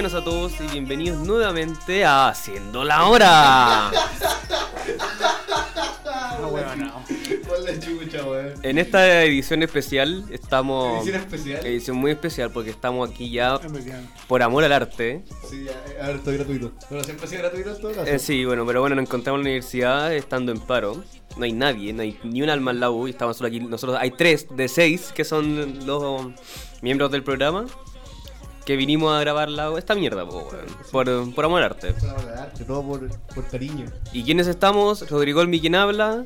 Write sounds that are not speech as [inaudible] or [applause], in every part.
Buenas a todos y bienvenidos nuevamente a Haciendo la Hora. No, weón, no. Chucha, weón. En esta edición especial estamos... ¿Edición especial? Edición muy especial porque estamos aquí ya por amor al arte. Sí, eh, a ver, estoy gratuito. Bueno, siempre ha sido gratuito en todo caso. Eh, sí, bueno, pero bueno, nos encontramos en la universidad estando en paro. No hay nadie, no hay ni un alma en la U y estamos solo aquí. Nosotros hay tres de seis que son los miembros del programa que vinimos a grabar la, esta mierda, po, weón, por, por amor al arte. Por amor al arte, todo por, por cariño. ¿Y quiénes estamos? Rodrigo Olmi, quien habla.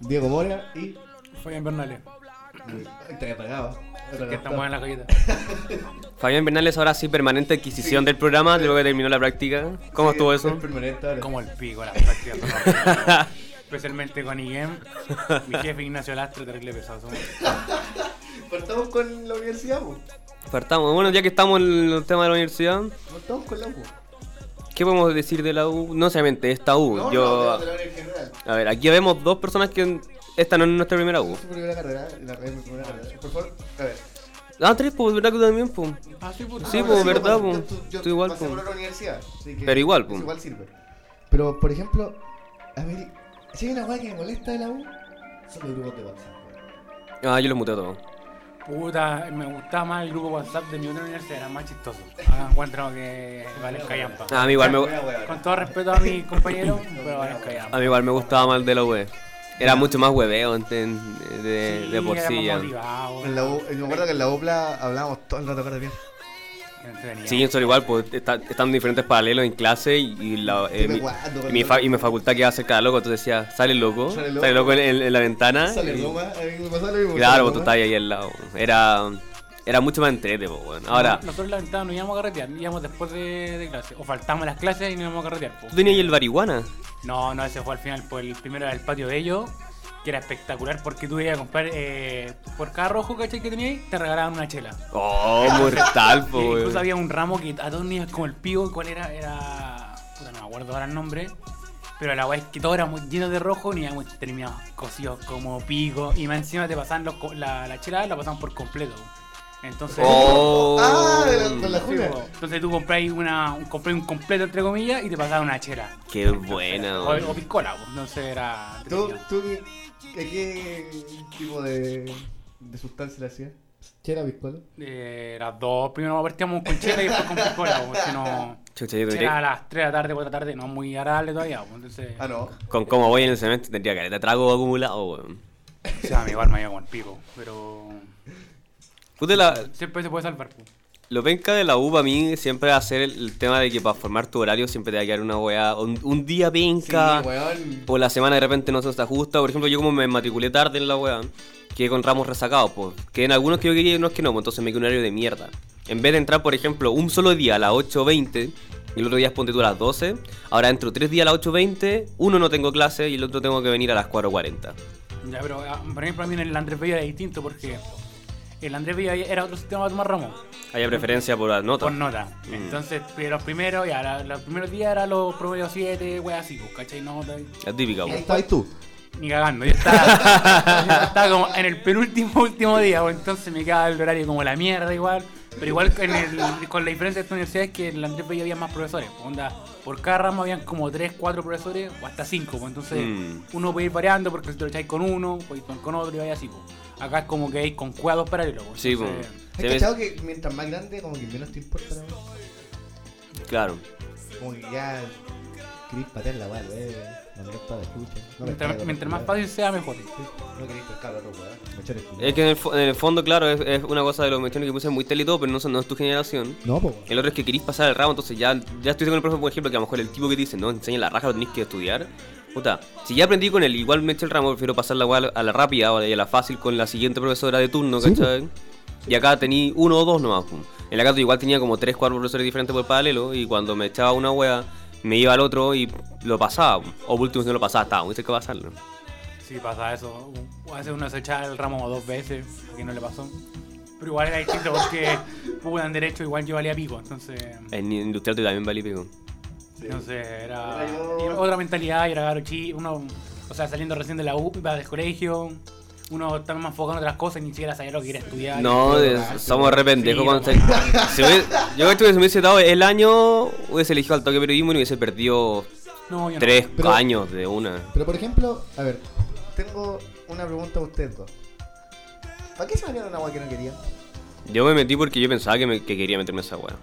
Diego Mora y. Fabián Bernales. Te había pagado. Que estamos en la galleta. [laughs] Fabián Bernales, ahora sí, permanente adquisición del programa, luego que terminó la práctica. ¿Cómo estuvo eso? Es permanente ahora. Como el pico son horribles. [laughs] Especialmente con IGEM. Mi jefe Ignacio Lastro, terrible pesado. somos. [laughs] Partamos con la universidad, po. Partamos. Bueno, ya que estamos en el tema de la universidad, Partamos con la U. ¿qué podemos decir de la U? No solamente esta U. No, Yo, no, de la universidad en general. a ver, aquí vemos dos personas que esta no es nuestra primera U. Es mi primera carrera, la es mi primera carrera. Por favor, a ver. Ah, tres, pues, ¿verdad que tú también, pues? Ah, sí, puta. Sí, Ah, pues, verdad, pues, pues. yo- yo- Tú igual, pues. por otra universidad. así que Pero igual, pues. Igual sirve. Pero, por ejemplo, a ver, si hay una weá que me molesta de la U, son los grupos de WhatsApp. Ah, yo los muteo todos. Puta, me gustaba más el grupo WhatsApp de mi otra universidad, era más chistoso. [laughs] Ahora encuentro que valen callampa. Ah, a mí igual me, Con todo respeto a mis compañeros, pero valen callampa. a mí igual me gustaba más el de la U. Era mucho más hueveo en- de, de por sí ya. motivado, En la U, me acuerdo que en la UPLA hablábamos todo el rato acá bien. Sí, eso igual, pues está- están diferentes paralelos en clase y, y la, eh, mi, guardo y mi fa- y mi facultad queda cerca de loco, entonces decía, sale loco, Sale sale loco. loco, en, en- en la ventana. Sale y- Roma, a mí me pasó lo mismo. claro, sale pues tú estás ahí al lado. Era, era mucho más entrete, pues, bueno. Ahora, Nosotros en la ventana no íbamos a carretear, íbamos después de, de clase. O faltamos a las clases y no íbamos a carretear. po. tú tenías ahí el marihuana. No, no, ese fue al final. Pues el primero era el patio de ellos, que era espectacular porque tú ibas a comprar eh, por cada rojo, ¿cachai? Que tenías, te regalaban una chela. Oh, mortal, [laughs] Y pues. incluso había un ramo que a todos niños como el pivo, ¿cuál era? Era. Puta, no me acuerdo ahora el nombre. Pero la weá es que todos éramos llenos de rojo íbamos terminados cosidos como pico. Y más encima te pasaban los, la, la chela, la pasaban por completo. Entonces. Oh. Ah, de la- Sí, po. Entonces tú compráis una, un, compré un completo entre comillas y te pasaban una chela. Qué buena, O, o piscola, po. entonces era. ¿Tú, tú qué, tipo de, de sustancia le hacías? ¿Chera piscola? Eh, las dos, primero partíamos con chela y después con piscola, po, si no. Chucha, yo Chela a las 3 de la tarde, 4 de la tarde, no muy agradable todavía, entonces. Ah, no. con cómo voy en el semestre tendría que te trago acumulado, weón. O sea, a mí igual me había con el pico, pero. Puta, la, Siempre se puede salvar, po. Lo penca de la U para mí siempre va a ser el, el tema de que para formar tu horario siempre te va a quedar una weá. Un, un día penca. Sí, o la semana de repente no se nos ajusta. Por ejemplo, yo como me matriculé tarde en la weá, que con ramos resacados, pues. Que en algunos que yo quería y en otros que no, pues, entonces me quedó un horario de mierda. En vez de entrar, por ejemplo, un solo día a las 8.20 y el otro día ponte tú a las 12, ahora entro tres días a las 8.20, uno no tengo clase y el otro tengo que venir a las 4.40. Ya, pero ah, por ejemplo, a mí en el Andrés Bello era distinto porque el Andrés Bello era otro sistema de tomar ramos. Hay preferencia por las notas. Por nota. Mm. Entonces, pero los primeros, ya, la- los primeros días eran los promedios 7, weas así, pues, ¿cachai? No, no- La típica, Ahí pues. estabas tú. ni cagando. Yo estaba, [laughs] yo estaba como en el penúltimo último día, pues, entonces me quedaba el horario como la mierda igual. Pero igual en el- con la diferencia de esta universidad es que en la Andrés Bello había más profesores. pues, onda, por cada ramo habían como 3, 4 profesores o hasta 5. Pues, entonces Mm. uno puede ir variando porque si te lo echáis con uno, pues con, con otro y vaya así. Pues. Acá es como que hay con cuadros paralelos. Pues, Sí, entonces- ¿Has Se me- cachado que mientras más grande, como que menos te importa la weá? Claro. Como que ya. Querís patear la weá, weón. Escucha. No mientras, más fácil sea, mejor. No pescar a otro weón. Culo. Es que en el, fo- en el fondo, claro, es, es una cosa de los mechones que puse muy tele y todo, pero no, son- no es tu generación. No, po. weón. El otro es que querís pasar el ramo, entonces ya, ya estoy con el profe, por ejemplo, que a lo mejor el tipo que te dice, no, enseña la raja, lo tenés que estudiar. Puta, si ya aprendí con él, igual me eché el ramo, prefiero pasar la weá a la rápida o a la fácil con la siguiente profesora de turno, Sí, ¿cachai? Y acá tení uno o dos nomás. pum. En la casa igual tenía como tres, cuatro profesores diferentes por paralelo, y cuando me echaba una wea, me iba al otro y lo pasaba. O por último, si no lo pasaba, estaba muy cerca de pasarlo. Sí, pasa eso. A veces uno se echa el ramo dos veces porque no le pasó. Pero igual era distinto porque pudo en derecho igual yo valía pico. Entonces, En industrial tú también valí pico. no sé, era otra mentalidad era chi, uno, o sea, saliendo recién de la U, iba del colegio. Uno está más enfocado en otras cosas y ni siquiera sabía lo que quería estudiar. No, es- somos re pendejos sí, cuando no, se- si hubiese- Yo creo que si me hubiese dado el año, hubiese elegido al toque periodismo y no hubiese perdido no, yo no. tres Pero- años de una. Pero por ejemplo, a ver, tengo una pregunta a ustedes dos. ¿Para qué se metieron en agua que no querían? Yo me metí porque yo pensaba que, me- que quería meterme en esa weá.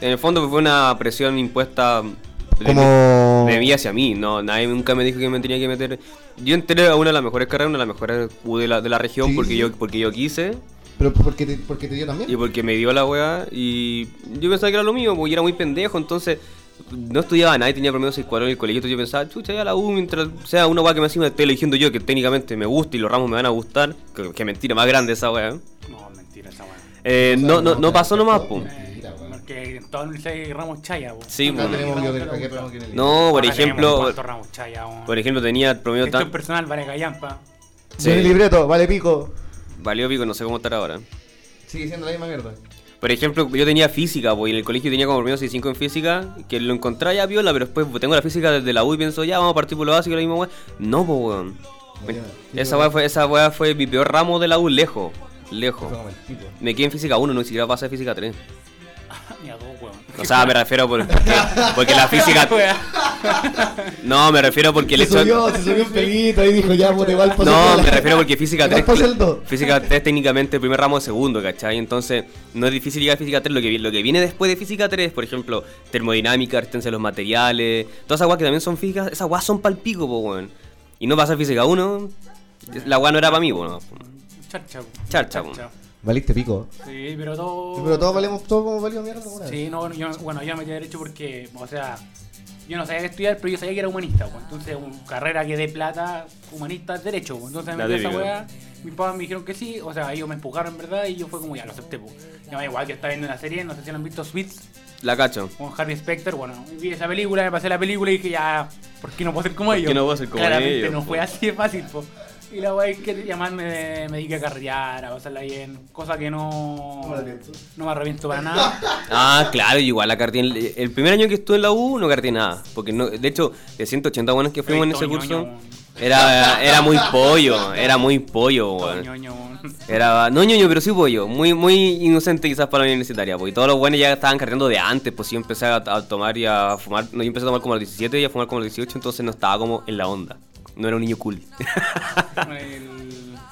En el fondo fue una presión impuesta Como... de mí hacia mí. No, nadie nunca me dijo que me tenía que meter. Yo entré a una de las mejores carreras, una de las mejores U de la, de la región Sí, porque sí. yo porque yo quise Pero porque te, porque te dio también. y porque me dio la weá. Y yo pensaba que era lo mío, porque era muy pendejo. Entonces no estudiaba nada y tenía promedio 6 en el colegio. Entonces yo pensaba, chucha, ya la U, mientras sea una weá que me encima esté eligiendo yo, que técnicamente me gusta y los ramos me van a gustar. Que, que mentira más grande esa weá. No, mentira esa weá. Eh, O sea, no, no, no pasó nomás, pum. Mentira, weón. Porque en todo el hay ramos chaya. Sí, Acá tenemos Ramos que- lo tenemos que No, por ejemplo, ramos chaya, por ejemplo tenía el promedio Esto tan... personal, vale callampa. Sí. El libreto, vale pico. Valió pico, no sé cómo estar ahora. Sigue siendo la misma mierda. Por ejemplo, yo tenía física, pues, y en el colegio tenía como promedio 6.5 en física, que lo encontraba ya viola, pero después pues, tengo la física desde la U y pienso, ya, vamos a partir por lo básico, la misma weá. No, pues, weón. Esa weá fue, esa weá fue mi peor ramo de la U, lejos, lejos. Me quedé en física 1, no ni siquiera pasé a física 3. Ni a dos, weón. O sea, me refiero por, porque, porque la física... [laughs] No, me refiero porque el Se hecho... subió, se subió un pelito y dijo, ya, pues te va al No, me refiero porque física [laughs] Te 3. vas el dos. Física 3 técnicamente el primer ramo de segundo, ¿cachai? Entonces no es difícil llegar a física 3. Lo que, lo que viene después de física 3, por ejemplo, termodinámica, resistencia de los materiales, todas esas guas que también son físicas, esas guas son pal pico, po, weón. Y no pasa física 1, la guas no era para mí, no. Charcha. Charcha, po. Valiste pico. Sí, pero todo. Sí, pero todos valemos, todos como valimos mierda alguna vez. Sí, no, yo, bueno, yo me metí a derecho porque, o sea, yo no sabía qué estudiar, pero yo sabía que era humanista, pues. Entonces, un, carrera que dé plata, humanista, derecho, pues. Entonces me metí a esa weá, mis papás me dijeron que sí, o sea, ellos me empujaron en verdad y yo fue como ya, lo acepté, pues. Ya me da igual que estaba viendo una serie, no sé si han visto Sweets La cacho. con Harvey Specter, bueno, vi esa película, me pasé la película y dije ya, ¿por qué no puedo ser como ¿Por ellos? qué no puedo ser como Claramente ellos, no po? fue así de fácil, pues. Y la weá es que ya más me, me dediqué a carrear, a pasarla bien, cosa que no, No me arrepiento. no me arrepiento para nada. [laughs] Ah, claro, igual la carté. en- El, primer año que estuve en la U no carté nada. Porque no, de hecho, de 180 buenos que fuimos en ese curso, era, era muy pollo, era muy pollo, weón. ñoño. Era, no ñoño, pero sí pollo. Muy, muy inocente quizás para la universitaria, porque todos los buenos ya estaban cargando de antes, pues yo empecé a, a tomar y a fumar. No, yo empecé a tomar como a los 17 y a fumar como a los 18, entonces no estaba como en la onda. No era un niño cool. El,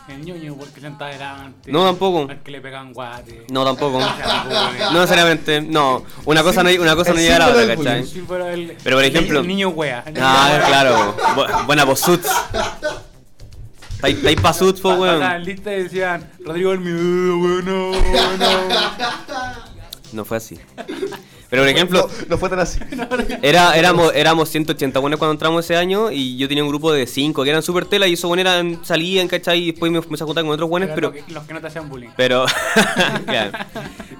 el ñoño porque sentaba delante. No, tampoco. Al que le pegan guate. No, tampoco. No [laughs] necesariamente, no. Una cosa no, una cosa El no llega a la otra, ¿cachai? Sí, pero, el, Pero, por ejemplo- El niño wea. Ah, claro. Bu- buena voz suits. Está ahí pa' suits, po, weón. en lista decían, Rodrigo el mío, bueno, bueno. No fue así. Pero por ejemplo, No, no fue tan así. [laughs] era, éramos, éramos 180 buenos cuando entramos ese año y yo tenía un grupo de 5 que eran super tela y esos buenos eran, salían, ¿cachai? Y después me empecé a juntar con otros buenos, pero... los, que, los que no te hacían bullying. Pero... [laughs] claro.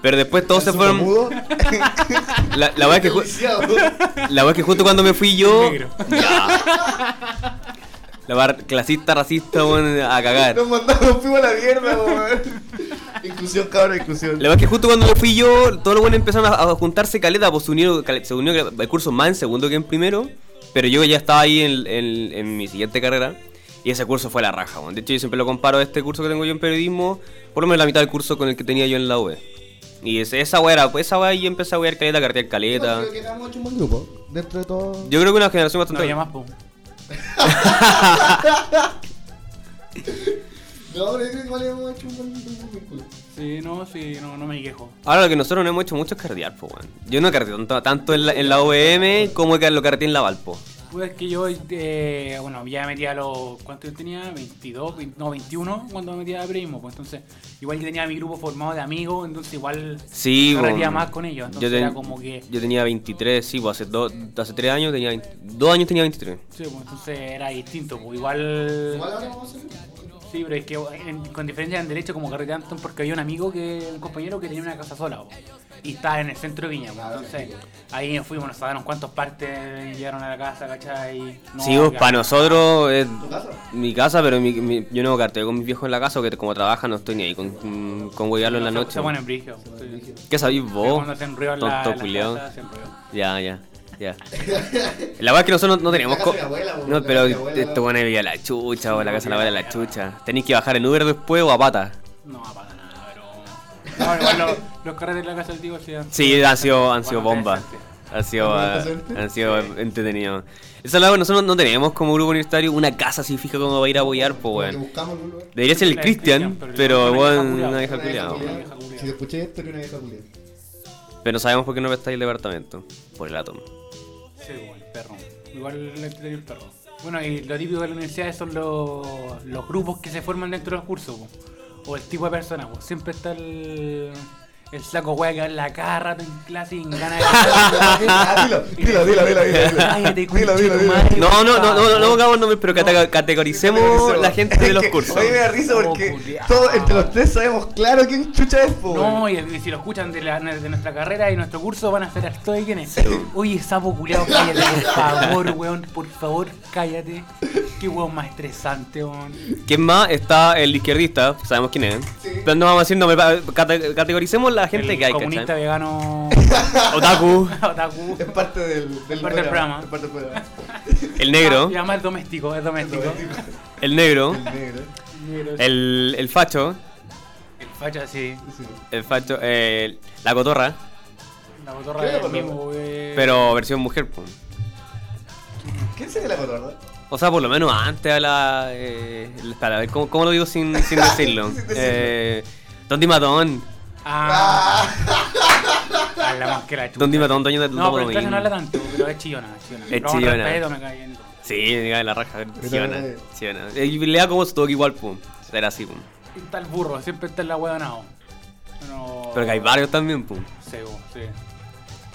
Pero después todos se fueron... Mudo. [laughs] La, la verdad es que... La es que justo cuando me fui yo... Ya. La bar clasista, racista, weón, a cagar. Nos mandamos, fuimos a la mierda, weón. Inclusión, cabrón, inclusión. La verdad es que justo cuando fui yo, todos los buenos empezaron a, a juntarse caleta, pues se unieron, cale- se unió el curso más en segundo que en primero, pero yo ya estaba ahí en, en- en mi siguiente carrera, y ese curso fue la raja, weón. De hecho, yo siempre lo comparo a este curso que tengo yo en periodismo, por lo menos la mitad del curso con el que tenía yo en la UE. Y ese- esa weá era, pues esa weá yo empecé a wear caleta, cartear caleta. Creo que hemos hecho un buen grupo. Dentro de todo. Yo creo que una generación No bastante... había más, po. [laughs] No, pero yo igual hemos hecho un buen. Sí, no, sí, no, no me quejo. Ahora lo que nosotros no hemos hecho mucho es cardear, po, weón. Yo no carteo tanto, tanto en la, en la OEM como que lo carteé en la Valpo. Pues es que yo, eh, bueno, ya me metí a los. ¿Cuánto yo tenía? 22, 20 no, 21 cuando me metí a Primo. Pues entonces, igual yo tenía mi grupo formado de amigos, entonces igual Sí, weón. más con ellos. Entonces Yo ten- era como que. Yo tenía 23, sí, pues hace, dos hace 3 años tenía 20 dos años tenía 23. Sí, pues entonces era distinto. Pues igual. Igual ahora vamos a hacer. Sí, pero es que en- con diferencia en derecho, como carretean porque había un amigo, que un compañero que tenía una casa sola. po, y estaba en el centro de Viña. po, entonces ahí nos fuimos, nos sacaron cuántos partes llegaron a la casa, ¿cachai? No, sí, pues para nosotros es ¿Tu casa? mi casa, pero mi- mi- yo no carteo con mis viejos en la casa, que como trabajan no estoy ni ahí con, con huevearlo en la Se- noche. Se pone en brillo. sí. ¿Qué sabéis vos? Cuando hacen ruido en la, en la casa, hacen ruido. Ya, ya. Ya. La verdad es que nosotros no teníamos. La casa de abuela, no, la pero casa de esto bueno vivía la chucha o la casa de la abuela la chucha. Tenéis que bajar en Uber después o a pata. No pasa nada, pero. No, igual los, los carretes de la casa del tío sí. han- Sí, han sido, han sido Bueno, interesante. Han sido, ¿Han ah, sido han sido entretenidos. Esa es la nosotros no teníamos como grupo universitario una casa así fija como para ir a apoyar, pues weón. Debería ser el Cristian, pero weón, una vieja culiada. Si escuché esto, era una vieja culiada. Pero no sabemos por qué no prestáis el departamento. Por el átomo. Igual, perro. Igual el entretenido el perro. Bueno, y lo típico de la universidad son los, los grupos que se forman dentro del curso, po. o el tipo de personas. po. Siempre está el, el saco wea que habla cada rato en clase y en ganas de. Ah, dilo, dilo, dilo, dilo, dilo. Cállate, Dilo, dilo, tu dilo. madre. No, no, no, no, no, no pongamos nombres, pero cate- categoricemos la gente de los cursos. A mí me da risa porque todos entre los tres sabemos claro quién chucha es, po. No, y, y si lo escuchan de, la, de nuestra carrera y nuestro curso van a saber esto de quién es. Oye, sapo culiao, cállate, por favor, weón, por favor, cállate. Qué weón más estresante, weón. ¿Quién más? Está el izquierdista, sabemos quién es. Sí. Pero no vamos a decir nombre, categoricemos la gente el que hay, comunista ¿cachai? vegano [laughs] Otaku, [laughs] otaku. Es parte del, del parte del programa. Es parte del programa. el negro, Y además es doméstico, es doméstico. el negro, El negro. Negro, el, el facho, el facha, sí. Sí. el facho, eh, la cotorra, La cotorra ¿Qué es la cotorra? mismo, eh, pero versión mujer. ¿Quién sería la cotorra? O sea, por lo menos antes a la... Eh, espera, a ver, ¿cómo, cómo lo digo sin, sin decirlo? [laughs] Sin decirlo. Eh, Don Dimatón. Ah, habla más que la chucha. Don Dimatón, dueño de No, pero clase Domingo. no habla tanto, pero es chillona, es chillona. Es Pero chillona. respeto me cae bien. Sí, diga la raja, Siona, eh. Siona. Y le da como su toque igual, pum. Era así, pum. Y Está el burro, siempre está en la hueá ganado. No... Pero que hay varios también, pum. Sí, sí.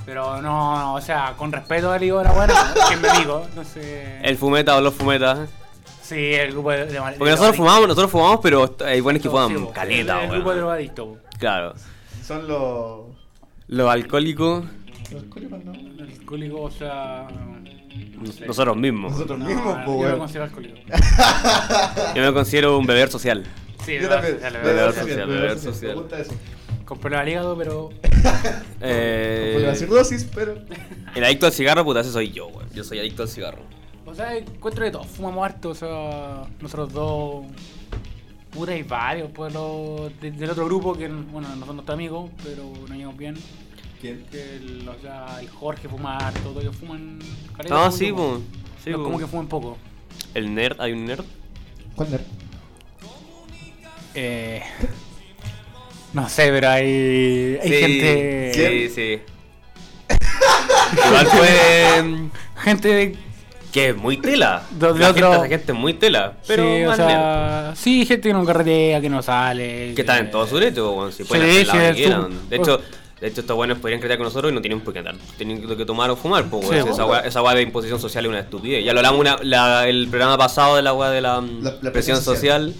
Pero no, no, o sea, con respeto al hijo de la buena, que es mi amigo, no sé. El fumeta o los fumetas. Sí, el grupo de, de Porque nosotros fumamos, nosotros fumamos, pero hay buenos que fuman caleta, caleta, El, el grupo de drogadictos. Claro. Son los. Los alcohólicos, Los alcohólicos, ¿no? El alcohólico, o sea. no sé. nosotros mismos. Nosotros No, mismos, yo me considero alcohólico. Yo me considero un beber social. Sí, Yo de también. Beber social, beber social. Me gusta eso. Con problema al hígado, pero. [laughs] Eh, Con la cirrosis, pero. el adicto al cigarro, puta, ese soy yo, weón. Yo soy adicto al cigarro. O sea, encuentro de todo. Fumamos harto, o sea, nosotros dos. Puta, hay varios, pues los de- del otro grupo que, bueno, no son nuestros amigos, pero nos llevamos bien. ¿Quién? Que el, o sea, el Jorge fuma harto, todos ellos fuman. Ah, sí, pum. Sí, no, pum. como que fuman poco. El nerd, hay un nerd. ¿Cuál nerd? Eh, no sé, pero hay, hay Sí, gente. Sí, sí. [laughs] Igual fue. Gente de. Que es muy tela. De- de la, otro- gente, es muy tela. Pero sí, o sea, sí, gente que no carretea, que no sale. Que está en todo su derecho, weón. Si pueden Sí, hacer la sí, que su- De hecho, de hecho, estos buenos podrían creer con nosotros y no tienen por qué andar. Tienen que tomar o fumar, pues, weón. Sí, esa, weón. weá, esa weá de imposición social es una estupidez. Ya lo hablamos una, la- el programa pasado de la weá de la, La- la presión social.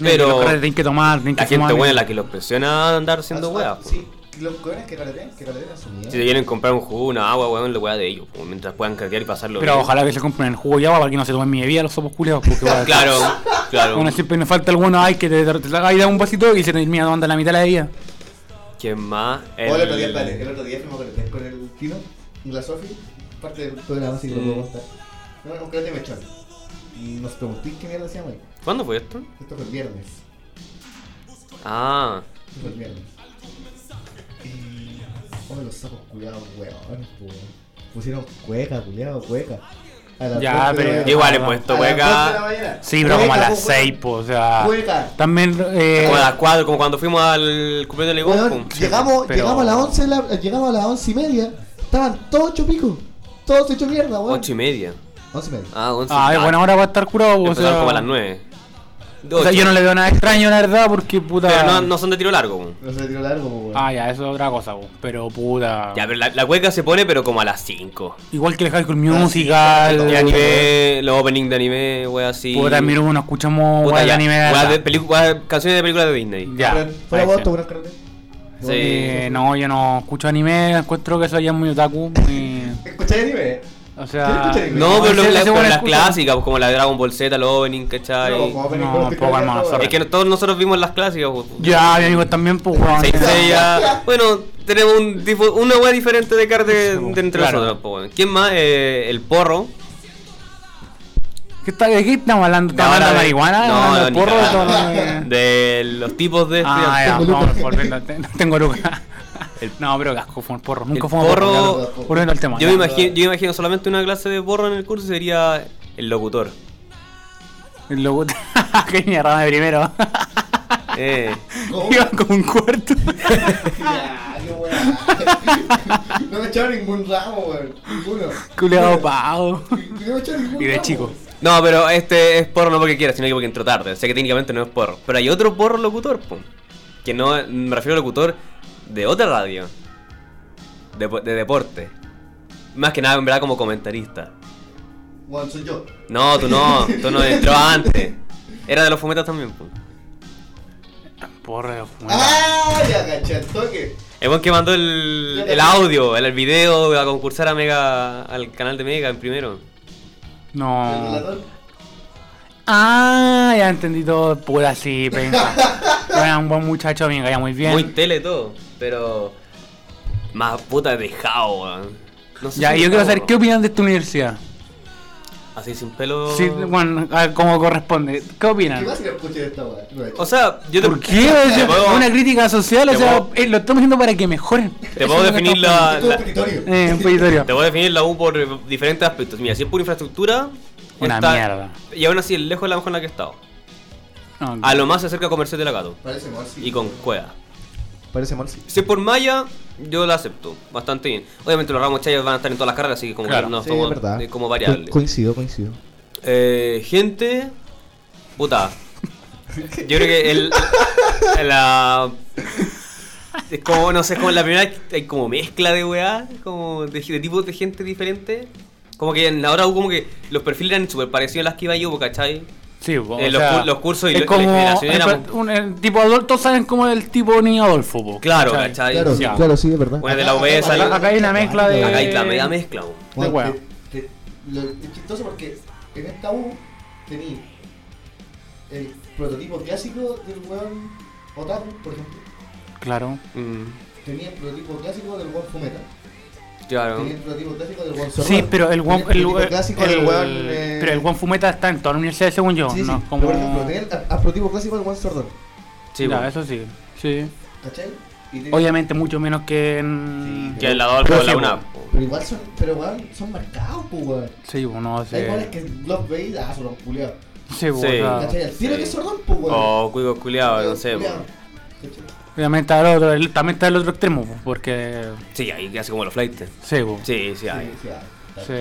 Pero tienen que tomar, tienen que la gente buena es la que los presiona a andar Ah, weá. Los jóvenes que carretean, que carretean su mierda. Si te quieren comprar un jugo, una agua, weón, la weá de ellos, pues, mientras puedan cartear y pasarlo Pero bien. ojalá que se compren el jugo y agua para que no se tomen mi bebida los sopos culiados. Porque, weón, [laughs] Claro, claro. Bueno, siempre nos falta el bueno, ay, que te, te, te haga ahí da un vasito y se termina tomando la mitad de la bebida. ¿Quién más? O el otro día, espérate, el otro día fuimos a con el Tino y la Sofi, parte del programa, así que lo puedo contar. No, un carrete mechón. Y nos pregunté qué mierda hacíamos ahí. ¿Cuándo fue esto? Esto fue el viernes. Ah, Esto fue el viernes. Y. Oh, los sapos culiados, weón. Pusieron cueca, culiado, cueca. A Ya, 12 de la pero- igual he puesto A hueca. 12 de la mañana. Sí, pero como a las pues, weón. 6, pues, o sea. Cueca. También. Eh, como a las cuatro, como cuando fuimos al cumpleaños de Legón. llegamos, pero- llegamos a las 11 de la- llegamos a las 11 y media. Estaban todos hecho pico. Todos hecho mierda, weón. Ocho y media. 11 y media. Ah, once. ah, es buena hora para estar curado, pues, o sea. como a las nueve. O sea, yo no le veo nada extraño, la verdad, porque puta. Pero no, no son de tiro largo. weón. No se tiró largo, weón. Ah, ya, eso es otra cosa. Pero puta. Ya, pero la, la cueca se pone, pero como a las 5. Igual que el High School sí, Musical. Y anime, los opening de anime, wea así. Puta, mira, uno escuchamos Puta, de ya, anime. ¿verdad? de canciones de películas de Disney. Ya. Vos, sí. tú, carretes. Sí. Eh, no, yo no escucho anime, encuentro que eso ya es muy otaku. muy- [laughs] ¿Escucháis anime? O ¿Quién sea. No, pero, la- pero bueno las clásicas, como la Dragon Ball Z, los opening, ¿cachai? No, opening, No, poco todo, sorry. es que todos nosotros vimos las clásicas. weón. Ya, mi amigo también, pues, Seiya. Bueno, tenemos un tipo, una weá diferente de carne de, de entre Claro. nosotros, weón. ¿Quién más? Eh, el porro. ¿Qué está, ¿De qué estamos hablando? ¿Estamos hablando de marihuana? No, ¿Hablando no, de porro? cagando. ¿Estamos hablando de- De los tipos de Ah, ya, Tengo [laughs] vamos, volviendo. te- Tengo No, pero casco fue un porro. Nunca El fue un porro- porro. Al tema. Yo me, imagino, yo me imagino solamente una clase de porro en el curso sería el locutor. El logo. [laughs] Qué mierda de primero. [laughs] Eh, ¿Cómo? [laughs] Iba con un cuarto. Ya, qué. No me echaron ningún ramo, weón. Ninguno. Culeado pavo. No me echaron ningún Y de ramo, chico. no, pero este es porro no porque quiera, sino que porque entró tarde. O sea que técnicamente no es porro. Pero hay otro porro locutor, po, que no me refiero a locutor de otra radio. De, de deporte. Más que nada, en verdad, como comentarista. Soy yo. No, tú no, tú no entró antes. Era de los fumetas también, po. Porro de ¡Ah! Ya caché el toque. El buen que mandó el, el audio, el, el video a concursar a Mega, al canal de Mega en primero. ¿El No. Ah, ya entendí todo. Pura sí, pensa. [laughs] Era un buen muchacho, me caía muy bien. Muy tele todo, pero más puta dejado, weón. No sé Ya, si y yo quiero saber qué opinan de esta universidad. Así sin pelo. Sí, bueno, como corresponde. ¿Qué opinan? ¿Qué más esta. O sea, yo te, ¿Por qué? [laughs] Puedo, una crítica social, o sea, puedo- eh, lo estamos haciendo para que mejoren. te puedo definir la, es la-. [laughs] Eh, un te puedo definir la U por diferentes aspectos. Mira, si es por infraestructura, Una está- mierda. Y aún así, lejos de la mejor en la que he estado. A lo más se acerca a Comercio de la Gato. Parece mal, sí. Y con Cueva. Parece mal, sí. Si es por Maya, yo la acepto bastante bien. Obviamente los ramos chayas van a estar en todas las carreras, así que como Claro. que no Sí, somos es verdad. como variable. Co- coincido, coincido. Eh, gente, puta. Yo creo que el, la es como no sé, es como la primera hay como mezcla de weá, como de, de tipos de gente diferente. Como que en la hora como que los perfiles eran súper parecidos a las que iba yo, ¿cachai? Sí, o Eh, los sea, los cursos y es la- como éramos- un- el tipo adulto saben como el tipo niño Adolfo, po, Claro, ¿cachai? Claro, Ya. claro, sí, es verdad. Bueno, de la Acá- UBS acá- hay una mezcla de- Acá hay la media mezcla, de wea. te- te- lo, es chistoso porque en esta U tení el prototipo clásico del weón Otaku, por ejemplo. Claro. Mm, Tenía el prototipo clásico del weón Fumeta. Claro. Tenía el prototipo clásico del. Sí, pero el, guan- Tenía el, del el- weón. eh, pero el Juan Fumeta está en toda la universidad según yo, Sí, sí, ¿no? pero Como... por ejemplo, tenía el, prototipo clásico del weón Sordón. Sí, weón. eso sí. Sí. ¿Cachai? Obviamente mucho menos que en... Que el lado de la sí, UNAP. Pero igual son, pero weón, son marcados, pues weón. Sí, pues, no Hay weones sé. que los veis, ah, son los culiados. Sí, pues, Sí. ¿Cachai? Al tiro sí. que es Sordón, pues weón. O cuico culiado, no sé, weón. Obviamente está el otro, el- también está el otro extremo, pues, porque... Sí, ahí hace como los flights. Sí, pues. Sí, sí, hay. Sí, sí, Sí.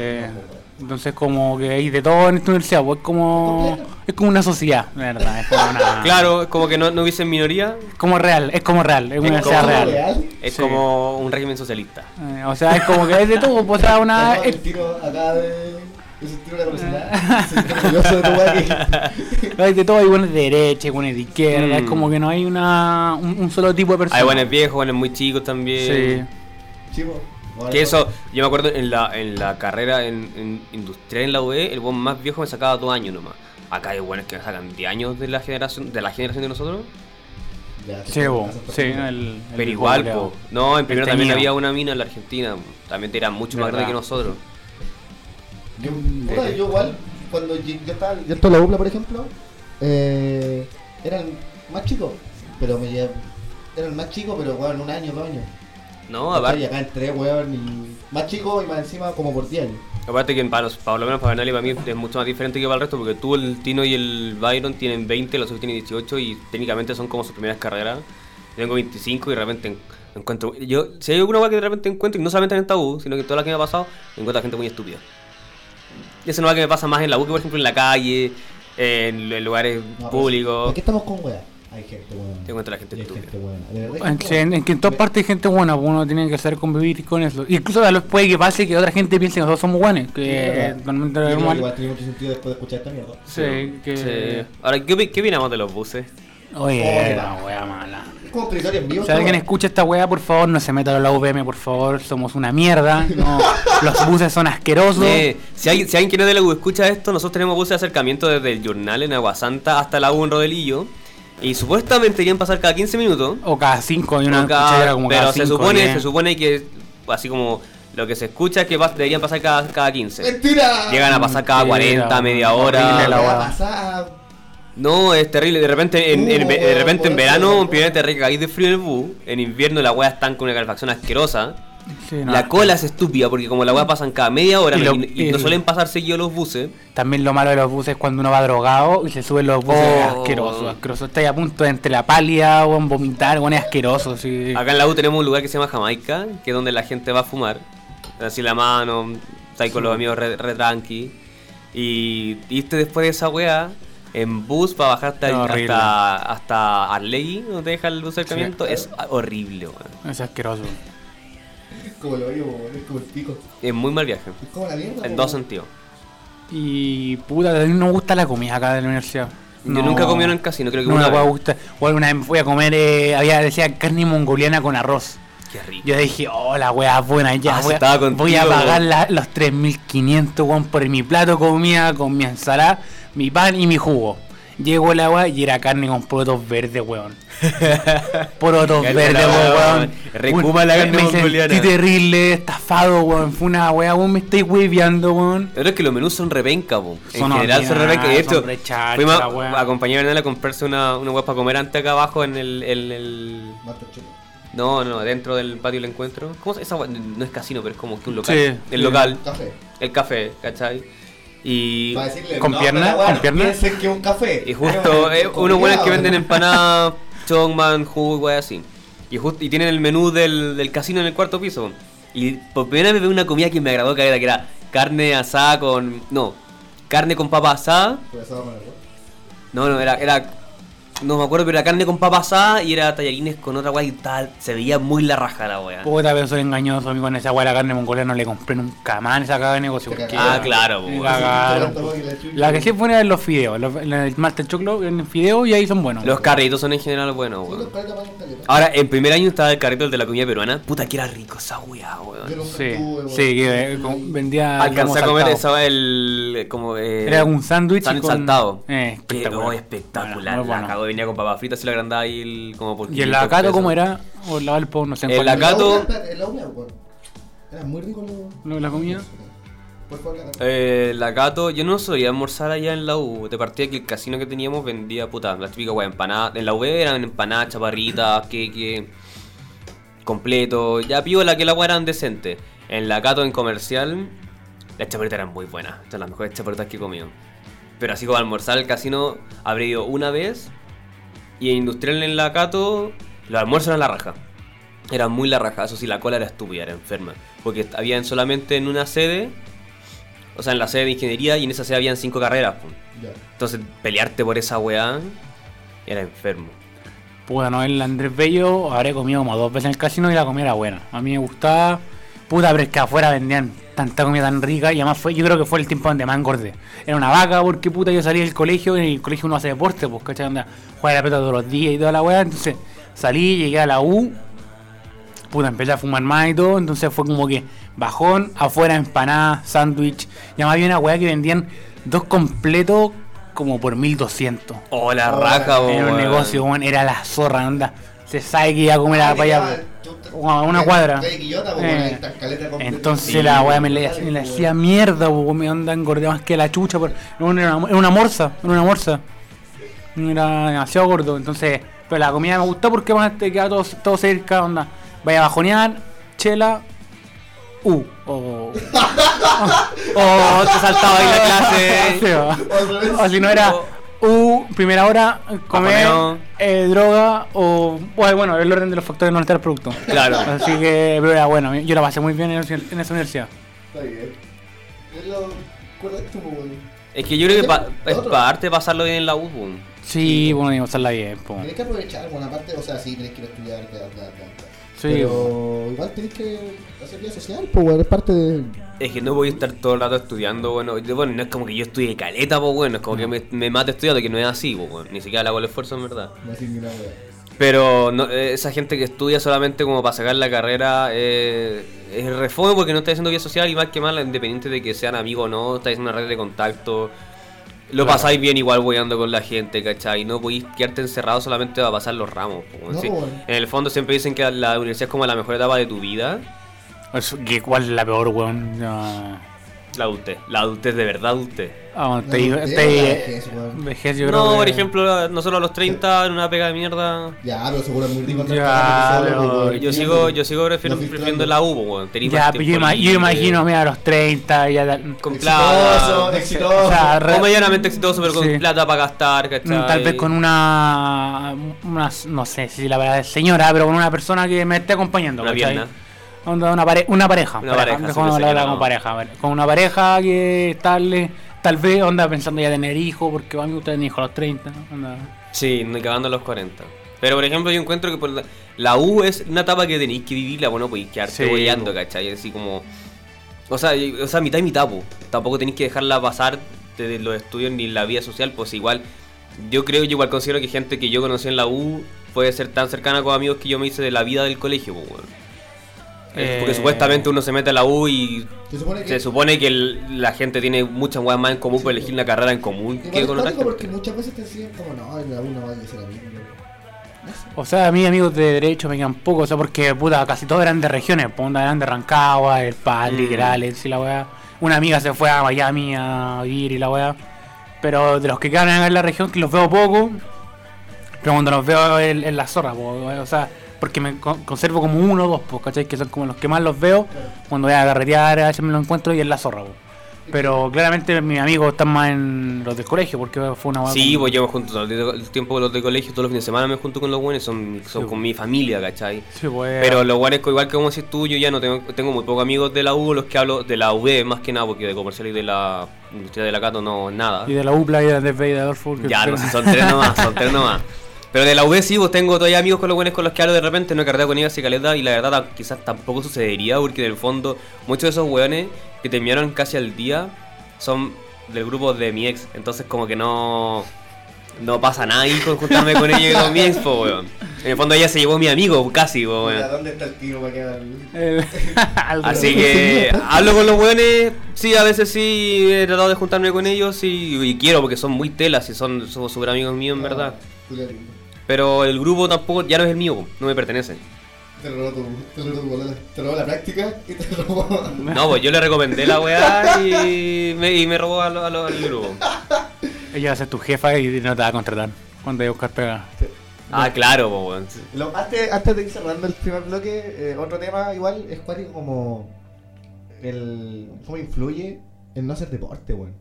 Entonces como que hay de todo en esta universidad, pues es como... Es como una sociedad, la verdad. Es como una... [laughs] Claro, es como que no, no hubiese minoría, Es como real, es como real, es una universidad como real. es Sí. como un régimen socialista. Eh, o sea, es como que es de todo, pues, o sea, una... Acá es- el tiro acá de. Yo. Sentí orgulloso [laughs] de. Hay todo, hay buenos de derecha, hay buenos de izquierda, Mm. es como que no hay una un, un solo tipo de persona. Hay buenos viejos, buenos muy chicos también. Sí. Chivo. Que eso, yo me acuerdo en la, en la carrera en, en industrial en la UE, el buen más viejo me sacaba dos años nomás. Acá hay buenos que me sacan 10 años de la generación de la generación de nosotros. ya, Sí, sí, el, el Pero igual, po. No, en primero también había una mina en la Argentina. También era mucho más grande que nosotros. Yo, puta, yo igual, cuando yo, yo estaba. Yo en la UPLA, por ejemplo, eh, eran más chicos. Pero me llevan. Eran más chicos, pero weón, un año, dos años. No, ¿Cachai? Y aparte, acá entré, weón, y. Más chicos y más encima como por 10 años. aparte que para, los- para lo menos para Bernal y para mí es mucho más diferente que para el resto porque tú, el Tino y el Byron tienen 20, los otros tienen 18 y técnicamente son como sus primeras carreras. Yo tengo 25 y de repente en- encuentro... Yo, si hay alguna cosa que de repente encuentro, y no solamente en esta U, sino que en toda la que me ha pasado, encuentro a gente muy estúpida. Y eso no es que me pasa más en la U que por ejemplo en la calle, en, en lugares No, públicos. ¿Por qué estamos con weá? Hay gente buena. Te encuentras la gente gente buena. En, gente sí, en, buena. en que en todas partes hay gente buena, pues uno tiene que saber convivir con eso. Incluso a los puede que pase que otra gente piense que nosotros somos buenos, Sí, que es es Yo creo que normal. Igual tiene mucho sentido después de escuchar esta mierda. Sí, que... Sí. Ahora, ¿qué, qué opinamos de los buses? Oye, Oye, la wea mala. En vivo. Si alguien escucha esta weá, por favor, no se meta a la UVM, por favor, somos una mierda. [laughs] No, los buses son asquerosos. Eh, si, alguien, si alguien que no es de la U escucha esto, nosotros tenemos buses de acercamiento desde el Journal en Aguasanta hasta la U en Rodelillo. Y supuestamente deberían pasar cada 15 minutos. O cada 5 y una cada- como pero cada se cinco, supone, se supone que así como lo que se escucha es que pas- deberían pasar cada, cada 15. ¡Mentira! Llegan a pasar cada Mentira, 40, media hora. la la No, es terrible. De repente, en, en- Uh, de repente en weón, verano, weón. en primavera te recaís de frío en el bus. En invierno la weá están con una calefacción asquerosa. Sí, no. La cola es estúpida porque como la weá pasan cada media hora Y y, lo- y no y- suelen pasar seguido los buses. También lo malo de los buses es cuando uno va drogado y se suben los buses. Oh. es asqueroso, asqueroso. Está ahí a punto de entre la palia o vomitar, bueno, es asqueroso. Sí. Acá en la U tenemos un lugar que se llama Jamaica, que es donde la gente va a fumar. Así la mano, está ahí con los amigos re, re tranqui. Y irte después de esa weá en bus para bajar hasta, No, hasta, hasta Arlegui, donde te deja el bus de acercamiento, Sí. es horrible, weón. Es asqueroso. Como lo digo, weón, es como el pico. Es muy mal viaje, Es como la mierda. en dos sentidos. Y puta, a mí no me gusta la comida acá de la universidad. Yo No. nunca he comido en el casino, creo que No una me vez. gustar. O alguna vez fui a comer, eh, había, decía carne mongoliana con arroz. Qué rico. Yo dije, oh, la wea buena, ya Ah, voy, a, contigo, voy a pagar la- los 3.500, weón, por mi plato comida, con mi ensalada, mi pan y mi jugo. Llegó la weá y era carne con porotos verdes, weón. [laughs] Porotos verdes, weá, weón. weón. Recuma la carne me mongoliana. sentí terrible, estafado, weón. Fue una weá, weón, me estoy hueveando, weón. Pero es que los menús son repenca, po. En Son general son repenca. Y rechacha, fuimos a, weá. acompañar a a comprarse una, una hueá para comer antes acá abajo en el, el, el-. No, no, dentro del patio del encuentro. ¿Cómo se esa? No es casino, pero es como que un local. Sí, el local, Café. el café, ¿cachai? Y, decirle, ¿Con no, pierna? weón, ¿Con pierna? que un café. y justo, [laughs] eh, unos buenos que venden empanadas, chongman, jugo y así. Y, justo, y tienen el menú del, del casino en el cuarto piso. Y por primera vez veo una comida que me agradó, que era, que era carne asada con. No, carne con papa asada. No, no, era, era. No me acuerdo, pero era carne con papa asada y era tallarines con otra weá y tal. Se veía muy la raja la weá. Puta, pero soy engañoso, amigo, con esa weá la carne mongoliana no le compré nunca más en esa cagada de negocio. Porque- Ah, claro, po. La que sí es buena es los fideos. Los, el Master Choclo en fideos y ahí son buenos. Los carritos son en general buenos, weón. Ahora, en primer año estaba el carrito el de la comida peruana. Puta, que era rico esa weá, Yo weón. Sí, weón. sí, que eh, vendía. Alcancé a comer esa el. como. Eh, Era un sándwich con- saltado. Eh, Que, espectacular. oh, espectacular. La bueno. cagó, venía con papas fritas y la agrandaba ahí el- como por ¿Y el 500 lacato cómo era? ¿O el Valpo? No sé. en El cuál- laca- Gato- En la UNA, en la UNA, weón. Era muy rico lo... ¿Lo- la comida? Por favor, la. Eh, la Cato, yo no solía almorzar allá en la U. De partida que el casino que teníamos vendía, puta, las típicas weas, empanadas. En la U eran empanadas, chaparritas, queque, completo. Ya la que la wea eran decentes. En la Cato, en comercial, las chaparritas eran muy buenas. Son las mejores chaparritas que he comido. Pero así como almorzar el casino, habré ido una vez. Y en industrial en la Cato, los almuerzos eran la raja. Eran muy la raja. Eso sí, la cola era estúpida, era enferma. Porque habían solamente en una sede o sea, en la sede de ingeniería y en esa sede habían cinco carreras. Entonces, pelearte por esa weá era enfermo. Puta, no, el Andrés Bello habré comido como dos veces en el casino y la comida era buena. A mí me gustaba. Puta, pero es que afuera vendían tanta comida tan rica y además fue, yo creo que fue el tiempo donde más engordé. Era una vaca porque puta yo salí del colegio y en el colegio uno hace deporte, pues cachai, anda, juega la pelota todos los días y toda la weá. Entonces salí, llegué a la U, puta, empecé a fumar más y todo, entonces fue como que bajón, afuera empanada, sándwich. Y además había una weá que vendían dos completos como por 1200. Oh, la Oh, raja, Era un negocio, weón, era la zorra, onda. Se sabe que iba a comer a tú a una cuadra. Eh. Entonces la weá me, le, me la hacía mierda, me onda engordé más que la chucha. Weón, era, una, era una morsa, era una morsa. Era demasiado gordo, entonces. Pero la comida me gustó porque más te queda todo, todo cerca, onda. Vaya a bajonear, chela, U. O. [laughs] Oh, te saltaba ahí la clase. O si no era U, primera hora, comer, eh, droga o. Bueno, bueno, el orden de los factores no alterar el producto. Claro. Así que, pero era bueno, yo la pasé muy bien en, en esa universidad. Está bien. Es lo correcto. Es que yo creo que pa- es parte de pasarlo bien en la U. po. Sí, bueno, y pasarla bien, po. Tenés que aprovechar buena parte, o sea, sí, tenés que ir a estudiar, bla, bla, bla. Sí, Pero igual tenés que hacer vida social, pues, weón, es parte de. Es que no voy a estar todo el rato estudiando, bueno, bueno, no es como que yo estudie caleta, pues bueno, es como que me, me mate estudiando, que no es así, pues bueno, ni siquiera le hago el esfuerzo en verdad. No weá. Pero no- eh, esa gente que estudia solamente como para sacar la carrera eh, es refome porque no está haciendo vida social y más que mal, independiente de que sean amigos o no, está haciendo una red de contacto. Lo Claro. pasáis bien igual weyando con la gente, ¿cachai? No podéis quedarte encerrado solamente a pasar los ramos. No, sí. En el fondo siempre dicen que la universidad es como la mejor etapa de tu vida. ¿Cuál es la peor, weón? La adultez. La adultez de verdad adultez. Ah, La te adultez, te- vejez, yo creo No, que- por ejemplo, nosotros a los 30 en una pega de mierda. Ya, pero seguro es muy rico. Ya, entrar pero con el Yo sigo, yo sigo prefiero- No prefiriendo filtrando. la U, weón. Ya, pero yo, imagino, mira, a los 30, ya. Con Exitoso, plata. exitoso. O sea, re- O medianamente exitoso, pero con Sí. plata para gastar, ¿cachai? Mm, Tal vez con una, una- No sé si la palabra es señora, pero con una persona que me esté acompañando. Una ¿cachai? pierna. Una, pare- una pareja. Una pareja, sí, como. Con una pareja que tal, tal vez onda pensando ya tener hijos, porque a mí ustedes tienen hijos a los 30. onda. Sí, no cagando a los 40. Pero por ejemplo, yo encuentro que por la, la U es una etapa que tenéis que vivirla, bueno, pues quedarte Sí. ¿cachai? Así como. O sea, o sea, mitad y mitad, po. Tampoco tenéis que dejarla pasar de los estudios ni la vida social, pues igual. Yo creo, yo igual considero que gente que yo conocí en la U puede ser tan cercana con amigos que yo me hice de la vida del colegio, pues, weón. Eh, Porque supuestamente uno se mete a la U y Se supone que. se supone que el- la gente tiene muchas weas más en común por elegir una carrera en común Igual que es con otra porque muchas veces te decían como, no, en la una vaya a ser. No sé. O sea, a mí amigos de derecho me quedan pocos, o sea, porque puta, casi todos eran de regiones, pues onda eran de Rancagua, el Pal, Mm. literales y la weá. Una amiga se fue a Miami a vivir y la weá. Pero de los que quedan en la región, que los veo poco, pero cuando los veo en, en la zorra, po, o sea, porque me con- conservo como uno o dos, pues, ¿cachai? Que son como los que más los veo cuando voy a carretear, a veces me lo encuentro y en la zorra, po. Pero claramente mis amigos están más en los del colegio, porque fue una Sí, como- pues yo me junto todo el tiempo con los de colegio, todos los fines de semana me junto con los buenos, son, son Sí, con mi familia, ¿cachai? Sí, pues, Pero los buenos, igual que como decís tú, yo ya no tengo, tengo muy pocos amigos de la U, los que hablo de la UB más que nada, porque de comercial y de la industria de la Cato no, nada. Y de la UPLA y de la DFB y de Adolfo. que- Ya, no sé, [laughs] son tres nomás, son tres nomás. Pero de la UB sí, pues tengo todavía amigos con los buenos con los que hablo de repente, no he cargado con ellos así caleta y la verdad quizás tampoco sucedería porque en el fondo muchos de esos weones que terminaron casi al día son del grupo de mi ex, entonces como que no no pasa nada ahí con juntarme con ellos y con mi ex, po, weón. En el fondo ella se llevó mi amigo, casi, weón. ¿Dónde está el tiro para quedar? El- [laughs] Así que hablo con los weones, sí, a veces sí he tratado de juntarme con ellos y, y quiero porque son muy telas y son son súper amigos míos en verdad. Pero el grupo tampoco, ya no es el mío, no me pertenece. Te robó tu, te robó tu. Te robó la práctica y te robó. [laughs] No, pues yo le recomendé la weá y me, y me robó a lo- a lo- al grupo. Ella va a ser tu jefa y no te va a contratar. Cuando a buscar pega. Ah, claro, pues weón. Lo- antes, antes de ir cerrando el primer bloque, eh, otro tema igual es cuático como el cómo influye en no hacer deporte, weón.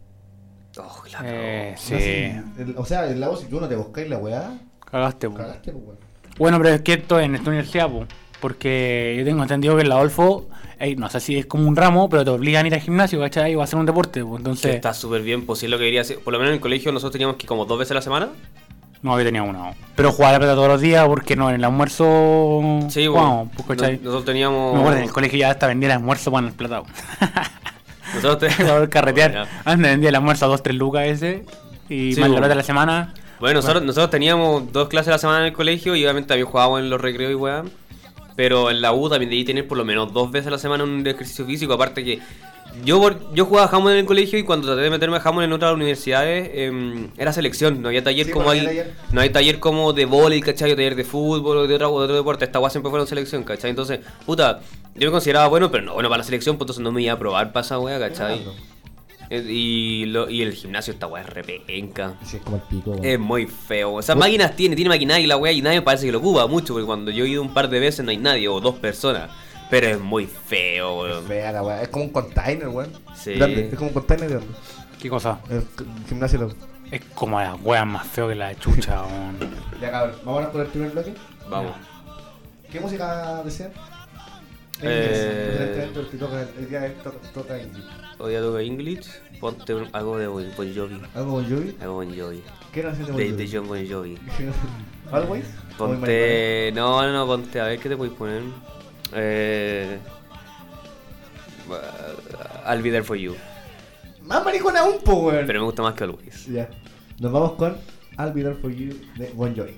Oh, claro. Eh, No sí. el- o sea, el lado si tú no te buscáis la weá, Cagaste, po. cagaste, pues weón. Bueno, pero es que esto en esta universidad, po. Porque yo tengo entendido que en la Adolfo, ey, no sé si es como un ramo, pero te obligan a ir al gimnasio, ¿cachai? O a hacer un deporte, po. Que Entonces, está súper bien, pues si es lo que quería hacer. Por lo menos en el colegio nosotros teníamos que ir como dos veces a la semana. no, yo tenía una. Pero jugaba la pelota todos los días porque no, en el almuerzo. Sí, bueno. pues, nosotros teníamos. Me acuerdo, en el colegio ya hasta vendía el almuerzo para el platado. [laughs] Nosotros [laughs] te- Para poder carretear. Bueno. [laughs] Antes vendía el almuerzo a 2, 3 lucas ese. Y Sí, más la bueno. pelota de la semana. Bueno, nosotros, nosotros teníamos dos clases a la semana en el colegio y obviamente también jugábamos en los recreos y weá. Pero en la U también debí tener por lo menos dos veces a la semana un ejercicio físico. Aparte que yo por- yo jugaba jamón en el colegio y cuando traté de meterme a jamón en otras universidades em, era selección. No había taller Sí, como pues, hay, taller. no hay taller como de vóley, ¿cachai? O taller de fútbol o de otro, de otro deporte. Esta weá siempre fueron selección, ¿cachai? Entonces, puta, yo me consideraba bueno, pero no bueno para la selección, pues entonces no me iba a probar para esa weá, ¿cachai? Claro. Y, lo- y el gimnasio esta weá es repenca. Sí, es como el pico, weón. Es muy feo. O sea, máquinas tiene, tiene maquinaria y la weá y nadie parece que lo ocupa mucho, porque cuando yo he ido un par de veces no hay nadie, o dos personas. Pero es muy feo, Es weón. fea la weá. Es como un container, weón. Sí. Grande. Es como un container grande. ¿Qué cosa? El gimnasio lo. Es como la wea más feo que la chucha, [laughs] weón. Ya cabrón, vámonos por el primer bloque. Vamos. ¿Qué música desean? Eh. El día de hoy toca, indie. Hoy ya toca English, ponte un- algo de Bon Bon Jovi. ¿Algo con Jovi? Algo Bon Jovi. ¿Qué canción de Bon De, Jovi? de John Bon Jovi. [laughs] ¿Always? ¿O muy Ponte. No, no, no, ponte. A ver qué te puedes poner. Eh. I'll be there for you. Más maricona aún, po, weón. Pero me gusta más que Always. Ya. Nos vamos con I'll Be There For You de Bon Jovi.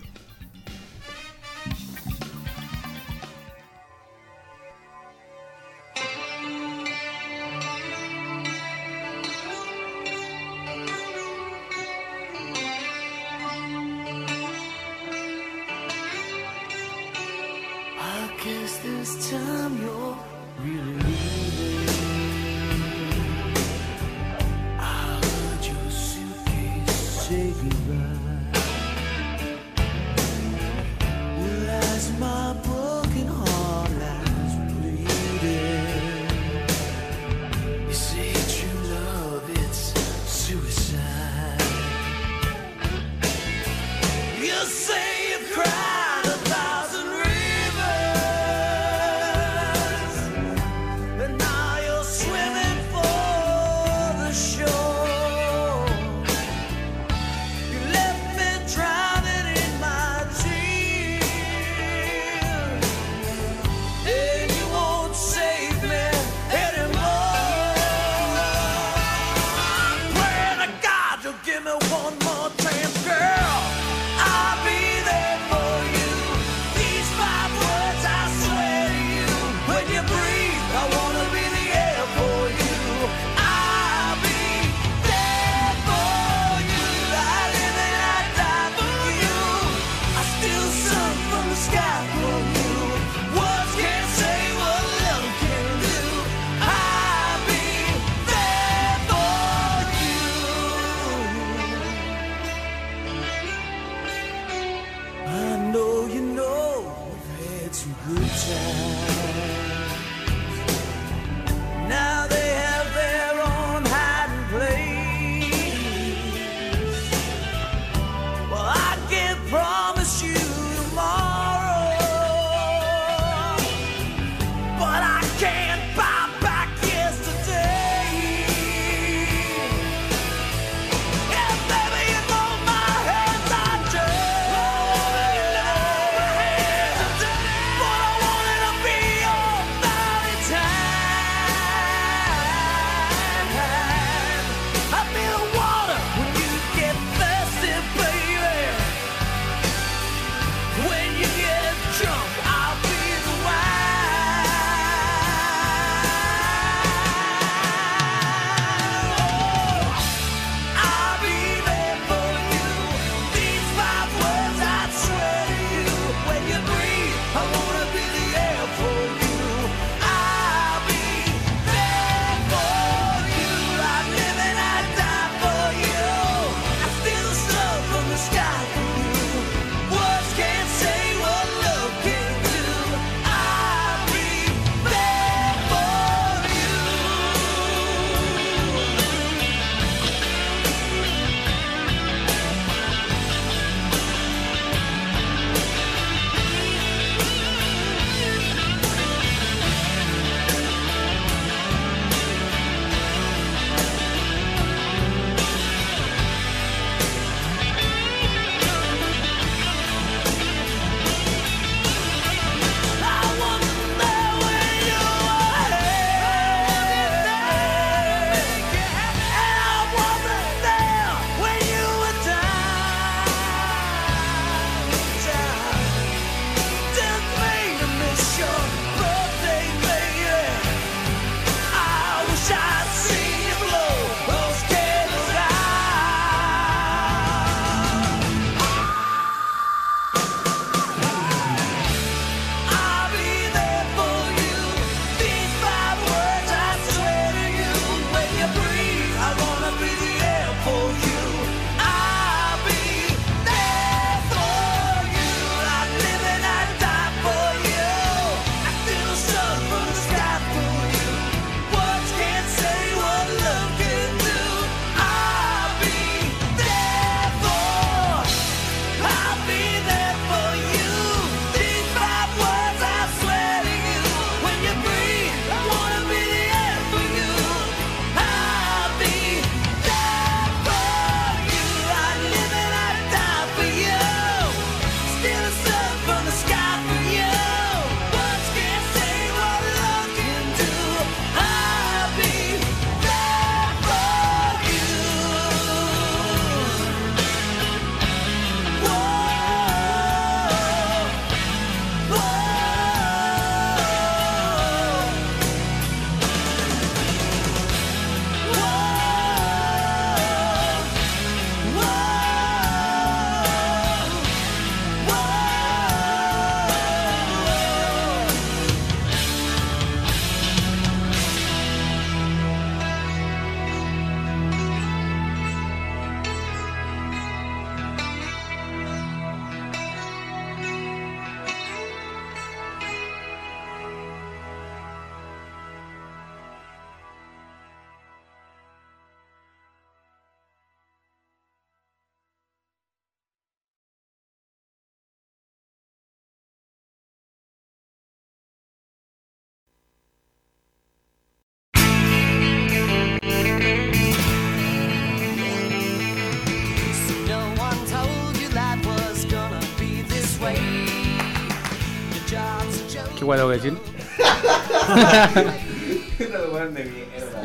Decir. [laughs]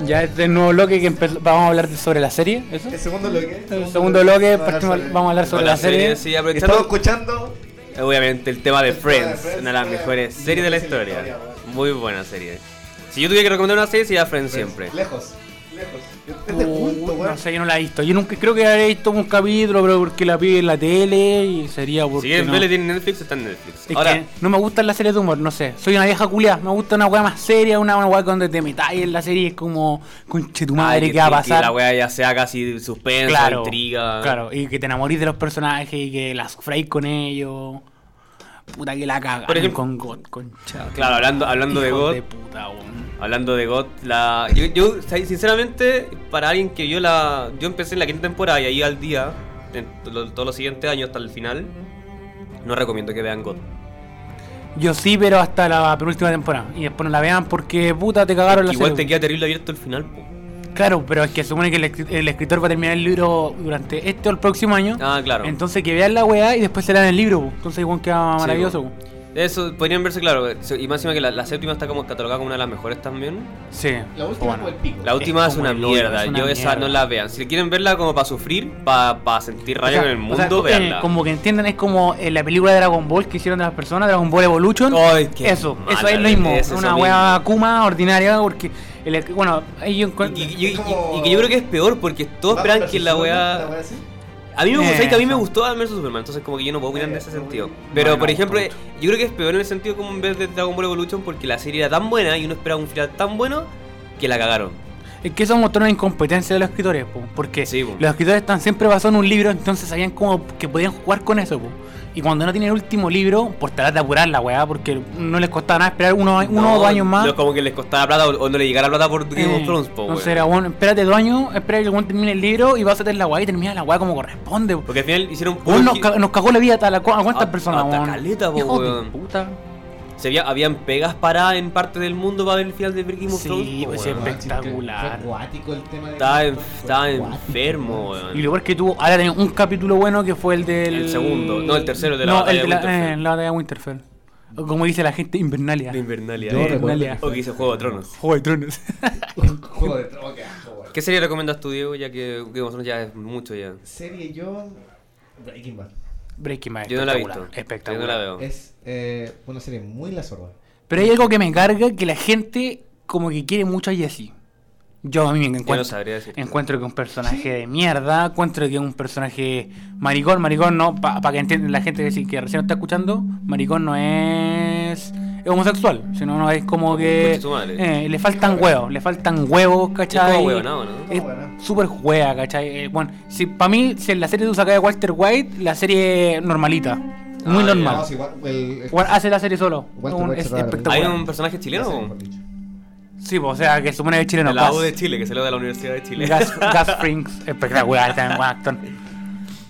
Ya este es el nuevo bloque que vamos a hablar sobre la serie. ¿Eso? El segundo bloque. El segundo bloque vamos a hablar sobre la serie. sí, Estamos escuchando. obviamente el tema de El tema de Friends, una de las mejores series de la historia. Muy buena serie. Si yo tuviera que recomendar una serie, sería Friends siempre. Lejos. Lejos. Es de culto, weón. no sé, yo no la he visto. Yo nunca creo que habré visto un capítulo, pero porque la vi en la tele y sería porque. Si quieren no. verle tiene Netflix, está en Netflix. Es Ahora, que no me gustan las series de humor, no sé. Soy una vieja culia. Me gusta una weá más seria, una, una weá donde te metas en la serie. Es como, conche tu madre, que- ¿qué va a pasar? Que la wea ya sea casi suspenso, claro, intriga. claro. Y que te enamorís de los personajes y que las sufráis con ellos. Puta que la cagan Por ejemplo- con God, concha. Claro, hablando, hablando de God, de puta, weón. Hablando de God, la, yo, yo, sinceramente, para alguien que yo la, yo empecé en la quinta temporada y ahí al día, en lo- todos los siguientes años hasta el final, no recomiendo que vean God. Yo sí, pero hasta la penúltima temporada. Y después no la vean porque puta te cagaron la Igual serie. te queda terrible abierto el final, po. Claro, pero es que supone que el, el escritor va a terminar el libro durante este o el próximo año. Ah, claro. Entonces que vean la weá y después se lean el libro. po. Entonces igual queda Sí, maravilloso. po. po. Eso, podrían verse, claro, y más encima que la, la séptima está como catalogada como una de las mejores también. Sí. La última bueno. fue el pico. La última es, una mierda, es una yo esa no la vean. Si quieren verla como para sufrir, para sentir O rabia sea, en el o sea, mundo, eh, veanla. como que entiendan, es como en la película de Dragon Ball que hicieron de las personas, Dragon Ball Evolution. Ay, qué eso, mala eso es lo mismo. es una weá Kuma ordinaria porque. El, bueno, ahí yo Y, encuentro. y- y- que yo creo que es peor porque todos esperan que la Superman, A mí me gustó, Eh, ¿sabes que a mí me gustó Batman vs Superman, entonces como que yo no puedo opinar en Eh, ese no, sentido. Pero no por ejemplo, yo creo que es peor en el sentido como en vez de Dragon Ball Evolution porque la serie era tan buena y uno esperaba un final tan bueno que la cagaron. Es que eso mostró una incompetencia de los escritores, po, porque Sí, po. los escritores están siempre basados en un libro, entonces sabían como que podían jugar con eso. po. Y cuando no tienen el último libro, por tratar de apurar la weá, porque no les costaba nada esperar uno, uno No, o dos años más. no, como que les costaba plata o, o no le llegara plata por Game Eh, of Thrones, po, weón. era bueno, espérate dos años, espera que el termine el libro y vas a tener la weá y termina la weá como corresponde. po. Porque al final hicieron Weón, nos, ca- nos cagó la vida a, la, a cuántas A- personas, weón? caleta, po, weón. puta. Se había, habían pegas paradas en parte del mundo para ver el final de Game of Sí, Thrones. po, pues, sí, espectacular. Fue acuático el tema de. Estaba, en- enfermo, weón. Y lo peor que tuvo, ahora tenía un capítulo bueno que fue el del. El segundo, no, el tercero, de la no, batalla el de la, Winterfell. eh, la batalla de Winterfell. O como dice la gente, Invernalia. De Invernalia. O que hizo Juego de Tronos. Juego de Tronos. [laughs] Juego de Tronos, weón. ¿Qué serie recomiendas tú, Diego? Ya que Game of Thrones ya es mucho ya. Serie yo. Breaking Bad. Breaking Bad. Yo no la he espectacular, visto. Espectacular. Yo no la veo. Es eh, una serie muy la sorda. Pero hay algo que me carga, que la gente como que quiere mucho a Jesse. Yo a mí me encuentro, sabría decir. encuentro que es un personaje de mierda, encuentro que es un personaje maricón, maricón no, para que entienda la gente que, sí, que recién está escuchando, maricón no es, es homosexual, sino no es como que eh, le faltan huevos, le faltan huevos, ¿cachai? Es ¿no? Súper juega, ¿cachai? Eh, bueno, si, para mí, si en la serie tú sacas de Walter White, la serie normalita, muy Ah, normal. No, sí, igual, el- el- Wa- hace la serie solo. Un- es espectacular. ¿Hay un personaje chileno? Sí, pues, o sea, que supone que es chileno. De la Gas, U de Chile, que salió de la Universidad de Chile. Gas, [laughs] Gas Frings, espectacular, también buen actor.